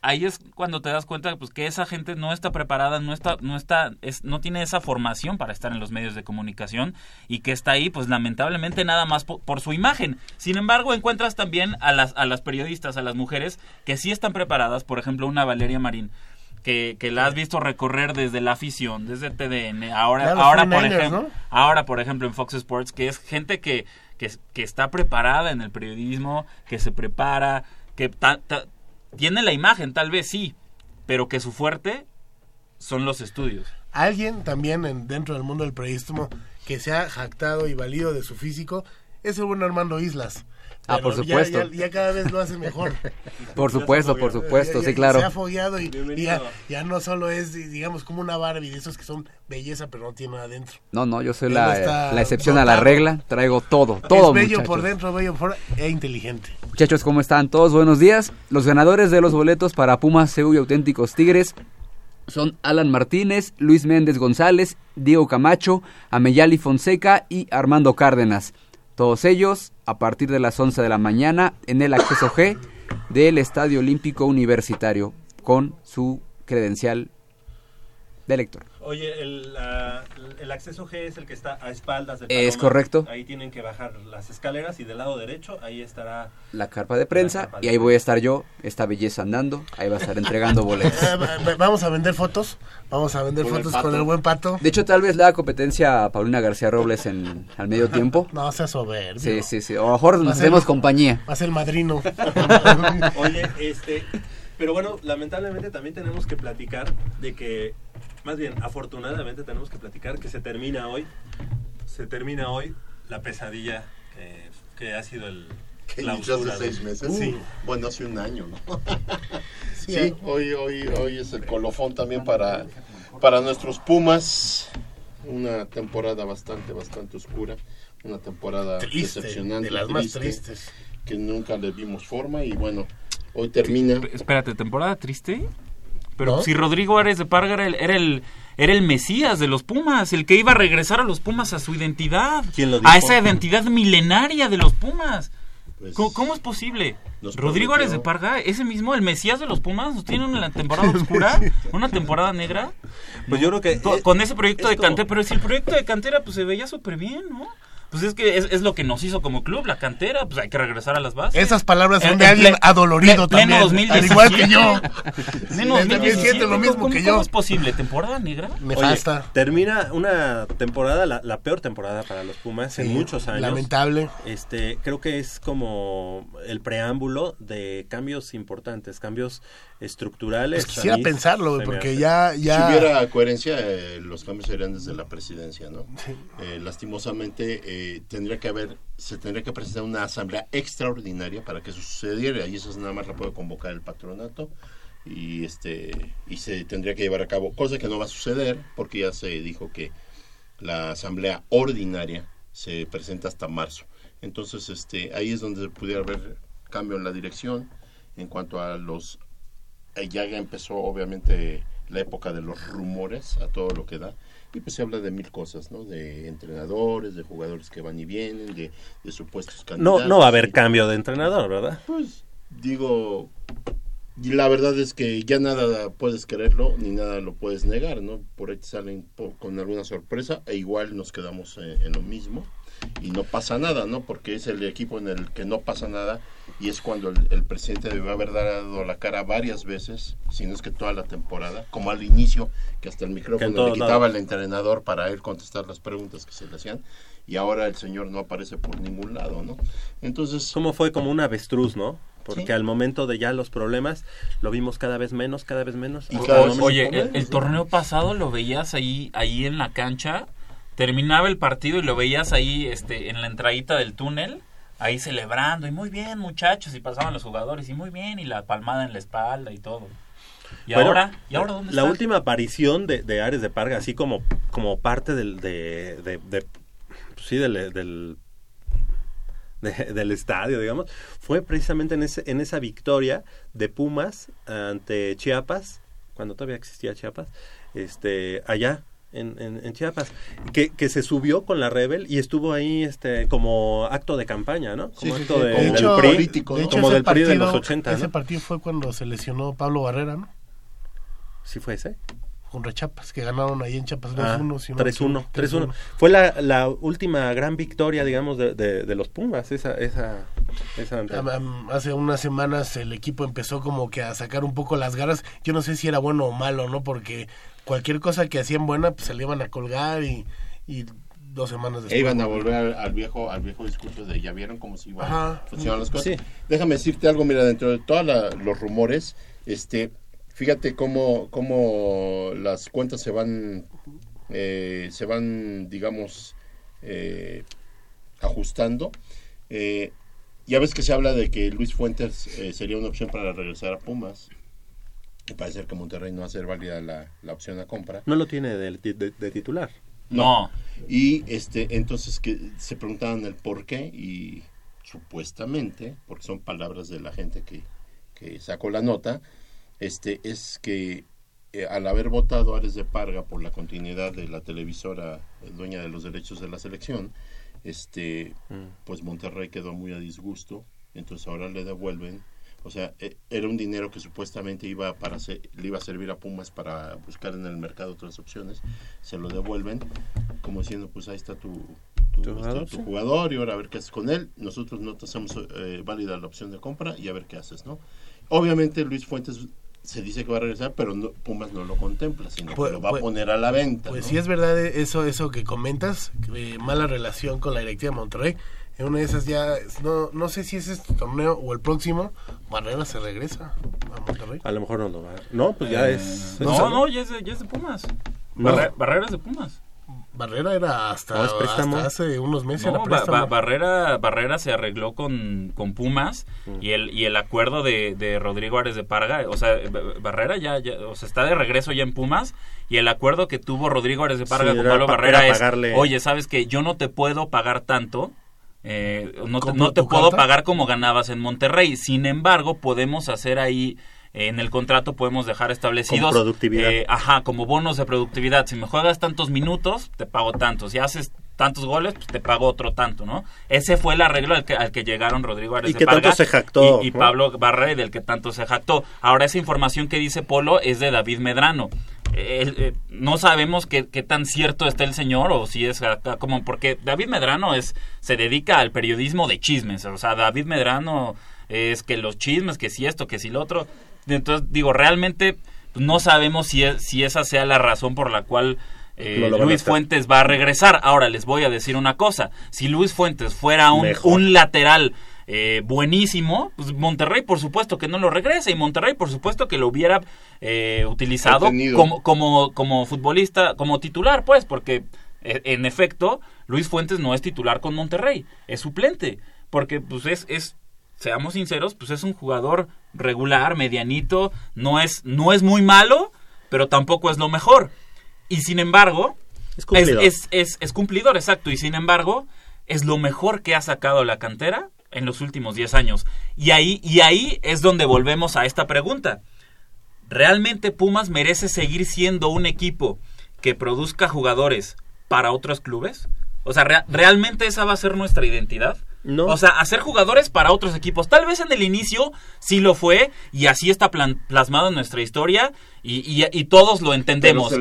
ahí es cuando te das cuenta pues que esa gente no está preparada no está no está es, no tiene esa formación para estar en los medios de comunicación y que está ahí pues lamentablemente nada más po- por, su imagen. Sin embargo encuentras también a las a las periodistas a las mujeres que sí están preparadas. Por ejemplo una Valeria Marín que, que la has visto recorrer desde la afición, desde TDN, ahora,
los
ahora por
49ers,
ejemplo,
¿no?
ahora por ejemplo en Fox Sports, que es gente que, que, que está preparada en el periodismo, que se prepara, que ta- tiene la imagen, tal vez sí, pero que su fuerte son los estudios.
Alguien también en- dentro del mundo del periodismo que se ha jactado y valido de su físico es el buen Armando Islas.
Ah, por
ya-
supuesto.
Ya, ya cada vez lo hace mejor.
Por supuesto, por supuesto,
Ya-
sí,
ya
claro.
Se ha fogueado y, y ya, ya no solo es, digamos, como una Barbie de esos que son belleza, pero no tiene nada adentro.
No, no, yo soy
Él
la, la excepción a la regla, traigo todo, todo,
es bello
muchachos.
por dentro, bello por fuera e inteligente.
Muchachos, ¿cómo están? Todos buenos días. Los ganadores de los boletos para Pumas CU y Auténticos Tigres son Alan Martínez, Luis Méndez González, Diego Camacho, Ameyali Fonseca y Armando Cárdenas. Todos ellos a partir de las 11 de la mañana en el acceso G del Estadio Olímpico Universitario con su credencial de lector.
Oye, el, la- el acceso G es el que está a espaldas del
Es
Paloma.
correcto.
Ahí tienen que bajar las escaleras y del lado derecho ahí estará
La carpa de prensa y ahí voy a estar yo, esta belleza andando, ahí va a estar entregando boletos.
Eh, va- vamos a vender fotos, vamos a vender
Con
fotos con el buen pato.
De hecho, tal vez le haga competencia a Paulina García Robles en al medio tiempo.
No, sea soberbio.
Sí, sí, sí. O mejor nos hacemos compañía.
Va a ser el madrino.
Oye, este, pero bueno, lamentablemente también tenemos que platicar de que, más bien, afortunadamente tenemos que platicar que se termina hoy, se termina hoy la pesadilla que, que ha sido el
Que inició hace
clausura
seis meses.
Sí.
Bueno, hace un año, ¿no?
Sí,
sí, hoy, hoy, hoy es el colofón también para, para nuestros Pumas. Una temporada bastante, bastante oscura. Una temporada
Triste,
decepcionante.
de las más
triste,
tristes.
Que nunca le vimos forma y bueno, hoy termina.
Espérate, ¿temporada triste? Pero
¿No?
si Rodrigo Ares de Parga era el, era el era el mesías de los Pumas, el que iba a regresar a los Pumas a su identidad,
¿Quién lo
a esa identidad milenaria de los Pumas.
Pues,
¿Cómo, cómo es posible? Rodrigo Ares de Parga, ese mismo, el mesías de los Pumas, nos tiene una temporada oscura, una temporada negra.
Pues yo creo que
Con, con ese proyecto de cantera, pero si el proyecto de cantera pues se veía súper bien, ¿no? Pues es que es, es lo que nos hizo como club, la cantera, pues hay que regresar a las bases.
Esas palabras son de
en
alguien adolorido
ple-
también,
2017.
al igual que yo.
Pleno
Sí, él también siente lo mismo
¿Cómo-
que
cómo
yo.
es posible? ¿Temporada negra?
Oye, termina una temporada, la, la peor temporada para los Pumas en muchos años.
lamentable.
Este, creo que es como el preámbulo de cambios importantes, cambios estructurales.
Pues quisiera
mí
pensarlo,
me
porque ya- ya-
Si hubiera coherencia, eh, los cambios serían desde la presidencia, ¿no? Eh, lastimosamente, eh, tendría que haber, se tendría que presentar una asamblea extraordinaria para que eso sucediera, y eso nada más la puede convocar el patronato, y este y se tendría que llevar a cabo, cosa que no va a suceder, porque ya se dijo que la asamblea ordinaria se presenta hasta marzo. Entonces, este, ahí es donde pudiera haber cambio en la dirección en cuanto a los eh, ya empezó obviamente la época de los rumores a todo lo que da y pues se habla de mil cosas, ¿no? De entrenadores, de jugadores que van y vienen, de, de supuestos
No,
candidatos.
no va a haber cambio de entrenador, ¿verdad?
Pues digo, y la verdad es que ya nada puedes creerlo ni nada lo puedes negar, ¿no? Por ahí salen con alguna sorpresa e igual nos quedamos eh, en lo mismo y no pasa nada, ¿no? Porque es el equipo en el que no pasa nada y es cuando el, el presidente debió haber dado la cara varias veces, si no es que toda la temporada, como al inicio, que hasta el micrófono le quitaba
lados.
el entrenador para él contestar las preguntas que se le hacían y ahora el señor no aparece por ningún lado, ¿no? Entonces...
Como fue como un avestruz, ¿no? Porque
Sí.
al momento de ya los problemas lo vimos cada vez menos, cada vez menos.
Y cada vez-
Oye, el, el torneo pasado lo veías ahí, ahí en la cancha, terminaba el partido y lo veías ahí, este, en la entradita del túnel, ahí celebrando y muy bien muchachos y pasaban los jugadores y muy bien y la palmada en la espalda y todo. Y
Bueno,
ahora, y ahora dónde
la
está?
última aparición de, de Ares de Parga, así como, como parte del, de, de- de- pues sí, del, del, de- del estadio, digamos, fue precisamente en, ese, en esa victoria de Pumas ante Chiapas, cuando todavía existía Chiapas, este, allá en, en- en Chiapas, que, que se subió con la Rebel y estuvo ahí este como acto de campaña, ¿no? Como
Sí,
acto
sí.
de,
De
del
hecho,
PRI,
de hecho,
como del PRI de los
partido-
80,
Ese
¿no?
partido fue cuando se lesionó Pablo Barrera, ¿no?
¿Sí fue ese?
Contra Chiapas, que ganaron ahí en Chiapas 2-1.
Ah,
si no me
3-1,
equivoco,
3-1. Fue la, la última gran victoria, digamos, de, de, de los Pumas, esa, esa, esa
Hace unas semanas el equipo empezó como que a sacar un poco las garras. Yo no sé si era bueno o malo, ¿no? Porque cualquier cosa que hacían buena, pues se le iban a colgar y, y dos semanas después.
E iban a volver al, al viejo al viejo discurso de ya vieron cómo se iban
Ajá.
a funcionar las cosas.
Sí.
Déjame decirte algo, mira, dentro de todos los rumores, este, fíjate cómo, cómo las cuentas se van, eh, se van, digamos, eh, ajustando. Eh, ya ves que se habla de que Luis Fuentes eh, sería una opción para regresar a Pumas. Y parece que Monterrey no va a ser válida la, la opción a compra.
No lo tiene de, de- de titular.
No. Y este, entonces que se preguntaban el por qué y supuestamente, porque son palabras de la gente que, que sacó la nota, este, es que eh, al haber votado Ares de Parga por la continuidad de la televisora dueña de los derechos de la selección, este, pues Monterrey quedó muy a disgusto, entonces ahora le devuelven o sea, e- era un dinero que supuestamente iba para se- le iba a servir a Pumas para buscar en el mercado otras opciones. Se lo devuelven como diciendo, pues ahí está tu, tu,
Tu
este,
jugador,
tu
sí.
jugador y ahora a ver qué haces con él. Nosotros no te hacemos eh, válida la opción de compra y a ver qué haces, ¿no? Obviamente Luis Fuentes se dice que va a regresar, pero no- Pumas no lo contempla, sino
Pues-
que lo va
pues-
a poner a la venta.
Pues
¿no?
sí es verdad eso eso que comentas, eh, mala relación con la directiva de Monterrey. En una de esas ya, no, no sé si es este torneo o el próximo, Barrera se regresa a Monterrey.
A lo mejor no lo va. No, pues ya
Eh,
es.
No,
eso,
no, ya es de, ya es de Pumas.
No.
Barre- Barrera es de Pumas.
Barrera era hasta,
No,
hace unos meses.
No,
era
Ba-
préstamo.
Ba- Barrera, Barrera se arregló con, con Pumas y el y el acuerdo de, de Rodrigo Ares de Parga, o sea, Ba- Barrera ya, ya o sea, está de regreso ya en Pumas y el acuerdo que tuvo Rodrigo Ares de Parga
Sí,
con Pablo
pa-
Barrera
era
es,
pagarle-
oye, sabes que yo no te puedo pagar tanto. Eh, no te,
¿Como
no te puedo
carta?
pagar como ganabas en Monterrey. Sin embargo, podemos hacer ahí eh, en el contrato podemos dejar establecidos
Con productividad.
eh, ajá, como bonos de productividad. Si me juegas tantos minutos, te pago tantos. Si haces tantos goles, pues te pago otro tanto, ¿no? Ese fue el arreglo al que, al que llegaron Rodrigo Ares
Y que tanto se jactó,
Y, y
¿no?
Pablo Barrera, del que tanto se jactó. Ahora, esa información que dice Polo es de David Medrano. Eh, eh, no sabemos qué, qué, tan cierto está el señor o si es acá como porque David Medrano es se dedica al periodismo de chismes, o sea, David Medrano es que los chismes, que si esto, que si lo otro. Entonces, digo, realmente pues, no sabemos si, es, si esa sea la razón por la cual eh, Luis Fuentes va a regresar. Ahora les voy a decir una cosa, si Luis Fuentes fuera un, un lateral eh, buenísimo, pues Monterrey por supuesto que no lo regresa y Monterrey por supuesto que lo hubiera eh, utilizado como, como, como futbolista, como titular, pues, porque eh, en efecto Luis Fuentes no es titular con Monterrey, es suplente, porque pues es, es seamos sinceros, pues es un jugador regular, medianito, no es, no es muy malo, pero tampoco es lo mejor. Y sin embargo, es cumplidor. Es, es, es, cumplidor, exacto, y sin embargo, es lo mejor que ha sacado la cantera en los últimos 10 años. Y ahí, y ahí es donde volvemos a esta pregunta. ¿Realmente Pumas merece seguir siendo un equipo que produzca jugadores para otros clubes? O sea, ¿realmente esa va a ser nuestra identidad? No. O sea, hacer jugadores para otros equipos. Tal vez en el inicio sí lo fue y así está plasmado en nuestra historia y, y, todos lo entendemos.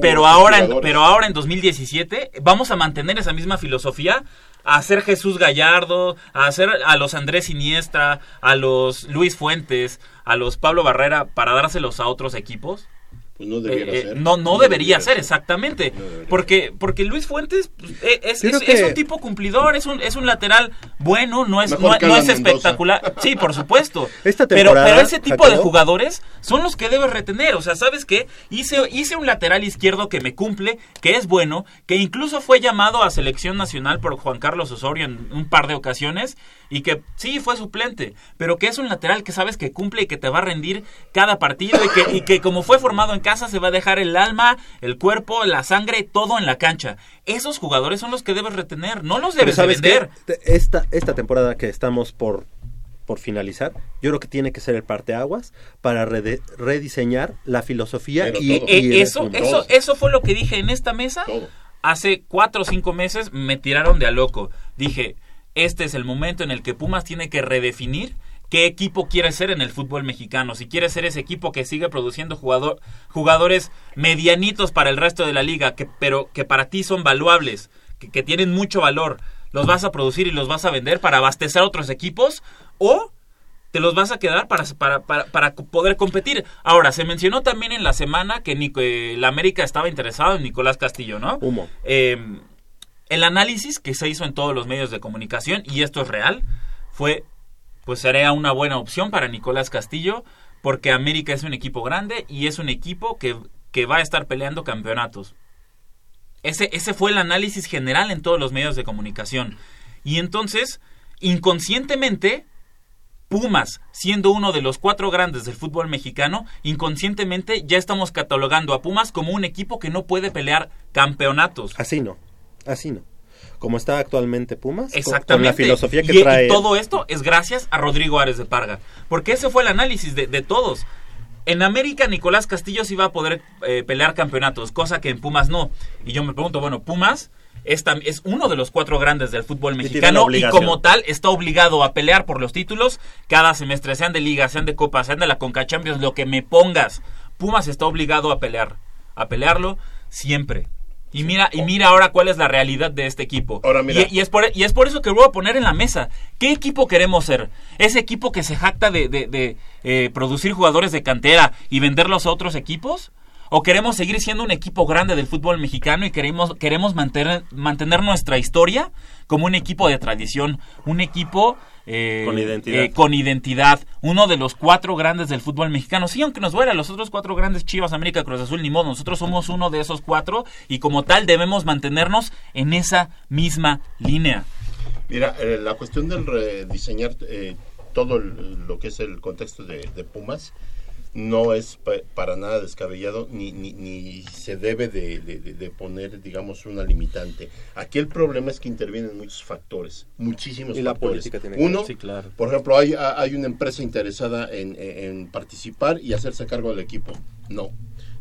Pero, ahora, en, pero ahora en 2017 vamos a mantener esa misma filosofía a hacer Jesús Gallardo, a hacer a los Andrés Siniestra, a los Luis Fuentes, a los Pablo Barrera para dárselos a otros equipos.
Pues no debería
eh,
ser.
No, no, debería, ser, exactamente. porque, porque Luis Fuentes pues, eh, es, es, un tipo cumplidor, es un, es un lateral bueno, no es, no, es espectacular. Sí, por supuesto. pero, pero ese tipo de jugadores son los que debes retener. O sea, ¿sabes qué? Hice, hice un lateral izquierdo que me cumple, que es bueno, que incluso fue llamado a selección nacional por Juan Carlos Osorio en un par de ocasiones y que sí fue suplente, pero que es un lateral que sabes que cumple y que te va a rendir cada partido y que, y que como fue formado en casa se va a dejar el alma, el cuerpo, la sangre, todo en la cancha. Esos jugadores son los que debes retener, no los debes de vender.
Esta, esta temporada que estamos por, por finalizar, yo creo que tiene que ser el parteaguas para rediseñar la filosofía y,
eh, eso, eso, eso fue lo que dije en esta mesa. Hace cuatro o cinco meses me tiraron de a loco. Dije, este es el momento en el que Pumas tiene que redefinir qué equipo quiere ser en el fútbol mexicano. Si quiere ser ese equipo que sigue produciendo jugador, jugadores medianitos para el resto de la liga, que, pero que para ti son valuables, que, tienen mucho valor, los vas a producir y los vas a vender para abastecer a otros equipos o te los vas a quedar para, para, para, poder competir. Ahora, se mencionó también en la semana que eh, la América estaba interesado en Nicolás Castillo, ¿no?
Humo.
Eh, el análisis que se hizo en todos los medios de comunicación, y esto es real, fue, pues sería una buena opción para Nicolás Castillo, porque América es un equipo grande y es un equipo que, que va a estar peleando campeonatos. Ese, ese fue el análisis general en todos los medios de comunicación. Y entonces, inconscientemente, Pumas, siendo uno de los cuatro grandes del fútbol mexicano, inconscientemente ya estamos catalogando a Pumas como un equipo que no puede pelear campeonatos.
Así no. Así no. Como está actualmente Pumas,
Exactamente.
Con, la filosofía que trae.
Y todo esto es gracias a Rodrigo Ares de Parga. Porque ese fue el análisis de, todos. En América, Nicolás Castillo sí va a poder eh, pelear campeonatos, cosa que en Pumas no. Y yo me pregunto, bueno, Pumas es, es uno de los cuatro grandes del fútbol mexicano y, como tal está obligado a pelear por los títulos cada semestre, sean de liga, sean de copa, sean de la Conca Champions, lo que me pongas. Pumas está obligado a pelear, a pelearlo siempre. Y mira, y mira ahora cuál es la realidad de este equipo. Y, es por, y es por eso que voy a poner en la mesa. ¿Qué equipo queremos ser? ¿Ese equipo que se jacta de, de, eh, producir jugadores de cantera y venderlos a otros equipos? ¿O queremos seguir siendo un equipo grande del fútbol mexicano y queremos, queremos mantener, mantener nuestra historia como un equipo de tradición? Un equipo eh,
con, identidad.
Eh, con identidad. Uno de los cuatro grandes del fútbol mexicano. Sí, aunque nos duela, los otros cuatro grandes, Chivas, América, Cruz Azul, ni modo. Nosotros somos uno de esos cuatro y como tal debemos mantenernos en esa misma línea.
Mira, eh, la cuestión del rediseñar todo lo que es el contexto de Pumas no es para nada descabellado ni, ni, ni se debe de, de, poner, digamos, una limitante. Aquí el problema es que intervienen muchos factores, muchísimos
y
factores.
La política tiene
Uno,
sí, claro.
por ejemplo, hay, hay una empresa interesada en, en, participar y hacerse cargo del equipo. No.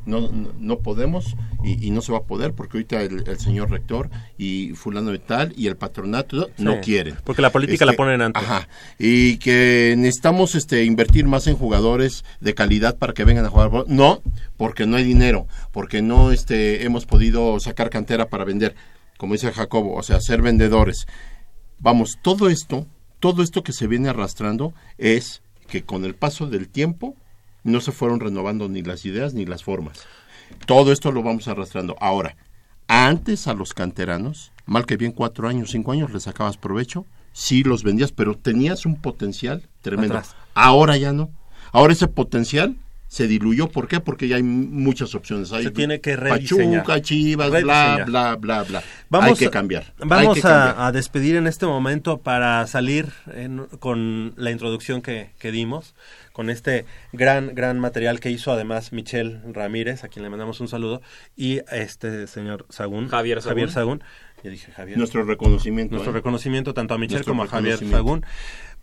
No, no, podemos y, y no se va a poder porque ahorita el, el señor rector y fulano de tal y el patronato no
Sí,
quieren.
porque la política la ponen antes.
Ajá. Y que necesitamos este invertir más en jugadores de calidad para que vengan a jugar. No, porque no hay dinero, porque no este hemos podido sacar cantera para vender, como dice Jacobo, o sea, ser vendedores. Vamos, todo esto, todo esto que se viene arrastrando es que con el paso del tiempo no se fueron renovando ni las ideas ni las formas. Todo esto lo vamos arrastrando. Ahora, antes a los canteranos, mal que bien cuatro años, cinco años, les sacabas provecho, sí los vendías, pero tenías un potencial tremendo.
Atrás.
Ahora ya no. Ahora ese potencial se diluyó. ¿Por qué? Porque ya hay muchas opciones. Hay
Se tiene que rediseñar.
Pachuca, Chivas, bla,
Rediseñar.
bla, bla, bla.
Vamos,
hay que cambiar.
Vamos
que cambiar.
a, a despedir en este momento para salir en- con la introducción que, que dimos, con este gran, gran material que hizo además Michelle Ramírez, a quien le mandamos un saludo, y este señor Sagún.
Javier Sagún.
Javier Sagún. Ya dije Javier.
Nuestro reconocimiento,
Nuestro
¿eh?
reconocimiento tanto a Michelle
Nuestro
como a Javier. Sagún.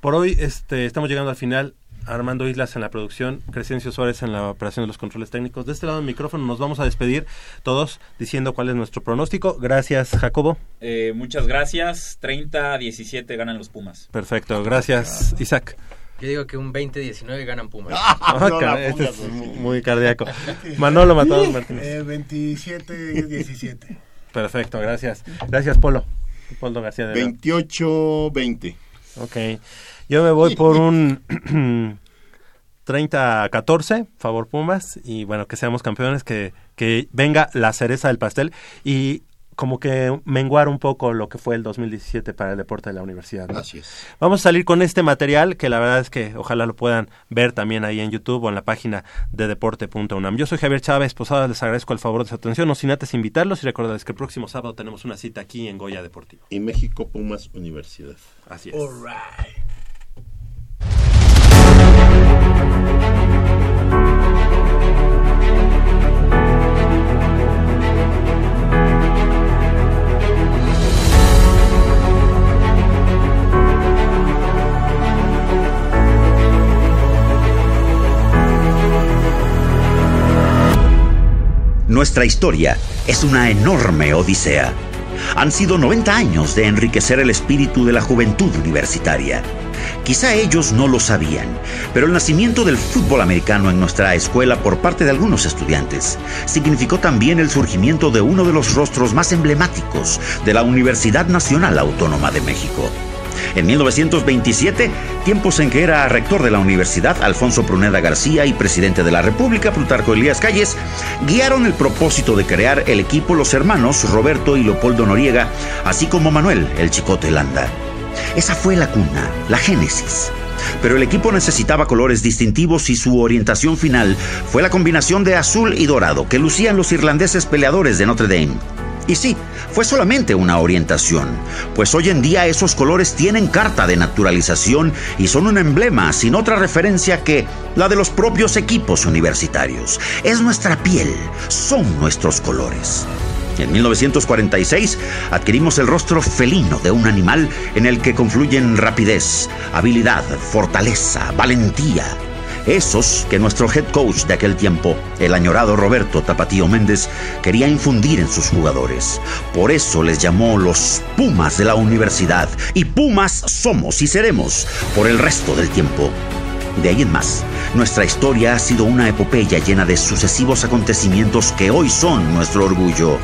Por hoy este, estamos llegando al final. Armando Islas en la producción, Crescencio Suárez en la operación de los controles técnicos. De este lado del micrófono nos vamos a despedir todos diciendo cuál es nuestro pronóstico. Gracias, Jacobo.
Eh, muchas gracias. 30 a 17 ganan los Pumas.
Perfecto, gracias, Isaac.
Yo digo que un 20-19 ganan Pumas.
Ah, este es mu- muy cardíaco. Manolo Matados Martínez.
Eh, 27-17.
Perfecto, gracias. Gracias, Polo. Polo García de León.
28-20.
Ok. Yo me voy por un 30 a 14, favor Pumas, y bueno, que seamos campeones, que, que venga la cereza del pastel y como que menguar un poco lo que fue el 2017 para el deporte de la universidad. ¿no?
Así es.
Vamos a salir con este material que la verdad es que ojalá lo puedan ver también ahí en YouTube o en la página de deporte.unam. Yo soy Javier Chávez Posada, les agradezco el favor de su atención, no sin antes invitarlos y recordarles que el próximo sábado tenemos una cita aquí en Goya Deportivo.
Y México Pumas Universidad.
Así es.
Nuestra historia es una enorme odisea. Han sido 90 años de enriquecer el espíritu de la juventud universitaria. Quizá ellos no lo sabían, pero el nacimiento del fútbol americano en nuestra escuela por parte de algunos estudiantes significó también el surgimiento de uno de los rostros más emblemáticos de la Universidad Nacional Autónoma de México. En 1927, tiempos en que era rector de la universidad Alfonso Pruneda García y presidente de la República Plutarco Elías Calles, guiaron el propósito de crear el equipo los hermanos Roberto y Leopoldo Noriega, así como Manuel el Chicote Landa. Esa fue la cuna, la génesis. Pero el equipo necesitaba colores distintivos y su orientación final fue la combinación de azul y dorado que lucían los irlandeses peleadores de Notre Dame. Y sí, fue solamente una orientación, pues hoy en día esos colores tienen carta de naturalización y son un emblema sin otra referencia que la de los propios equipos universitarios. Es nuestra piel, son nuestros colores. En 1946 adquirimos el rostro felino de un animal en el que confluyen rapidez, habilidad, fortaleza, valentía. Esos que nuestro head coach de aquel tiempo, el añorado Roberto Tapatío Méndez, quería infundir en sus jugadores. Por eso les llamó los Pumas de la universidad. Y Pumas somos y seremos por el resto del tiempo. De ahí en más, nuestra historia ha sido una epopeya llena de sucesivos acontecimientos que hoy son nuestro orgullo.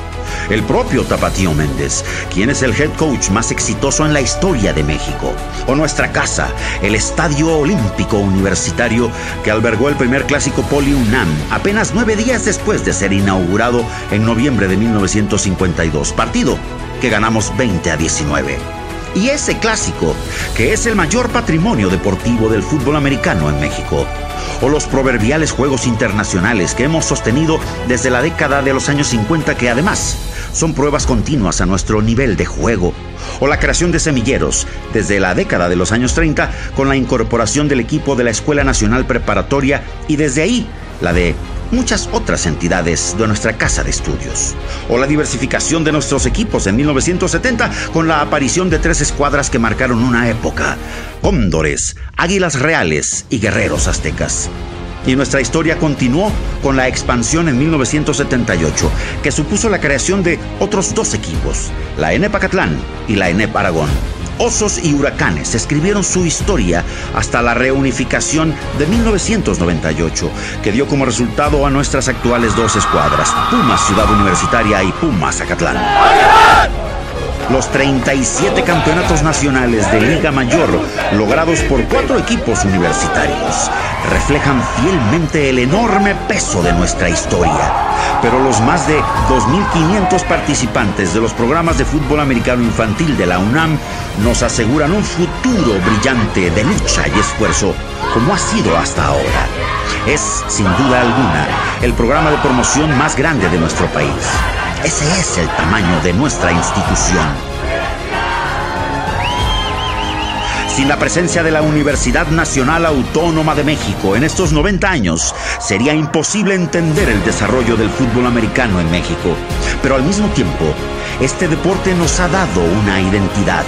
El propio Tapatío Méndez, quien es el head coach más exitoso en la historia de México. O nuestra casa, el Estadio Olímpico Universitario, que albergó el primer clásico Poli UNAM apenas nueve días después de ser inaugurado en noviembre de 1952. Partido que ganamos 20 a 19 y ese clásico, que es el mayor patrimonio deportivo del fútbol americano en México, o los proverbiales Juegos Internacionales que hemos sostenido desde la década de los años 50 que además son pruebas continuas a nuestro nivel de juego, o la creación de semilleros desde la década de los años 30 con la incorporación del equipo de la Escuela Nacional Preparatoria y desde ahí la de muchas otras entidades de nuestra casa de estudios. O la diversificación de nuestros equipos en 1970 con la aparición de tres escuadras que marcaron una época. Cóndores, Águilas Reales y Guerreros Aztecas. Y nuestra historia continuó con la expansión en 1978, que supuso la creación de otros dos equipos, la ENEP Acatlán y la ENEP Aragón. Osos y Huracanes escribieron su historia hasta la reunificación de 1998, que dio como resultado a nuestras actuales dos escuadras, Pumas Ciudad Universitaria y Pumas Acatlán. Los 37 campeonatos nacionales de Liga Mayor, logrados por cuatro equipos universitarios, reflejan fielmente el enorme peso de nuestra historia. Pero los más de 2.500 participantes de los programas de fútbol americano infantil de la UNAM nos aseguran un futuro brillante de lucha y esfuerzo, como ha sido hasta ahora. Es, sin duda alguna, el programa de promoción más grande de nuestro país. Ese es el tamaño de nuestra institución. Sin la presencia de la Universidad Nacional Autónoma de México en estos 90 años, sería imposible entender el desarrollo del fútbol americano en México. Pero al mismo tiempo, este deporte nos ha dado una identidad.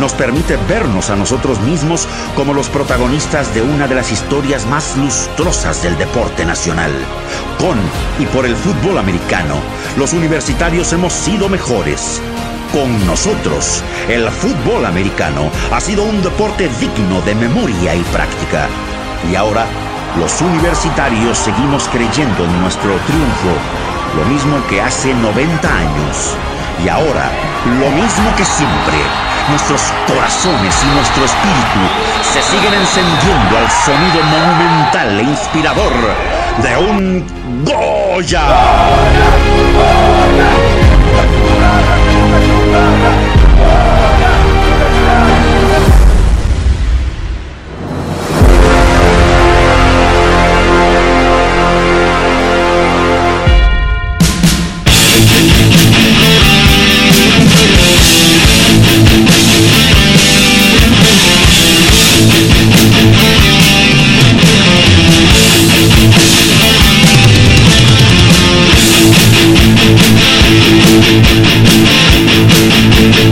Nos permite vernos a nosotros mismos como los protagonistas de una de las historias más lustrosas del deporte nacional. Con y por el fútbol americano, los universitarios hemos sido mejores. Con nosotros, el fútbol americano ha sido un deporte digno de memoria y práctica. Y ahora, los universitarios seguimos creyendo en nuestro triunfo, lo mismo que hace 90 años. Y ahora, lo mismo que siempre, nuestros corazones y nuestro espíritu se siguen encendiendo al sonido monumental e inspirador de un Goya. Oh, para, para, Thank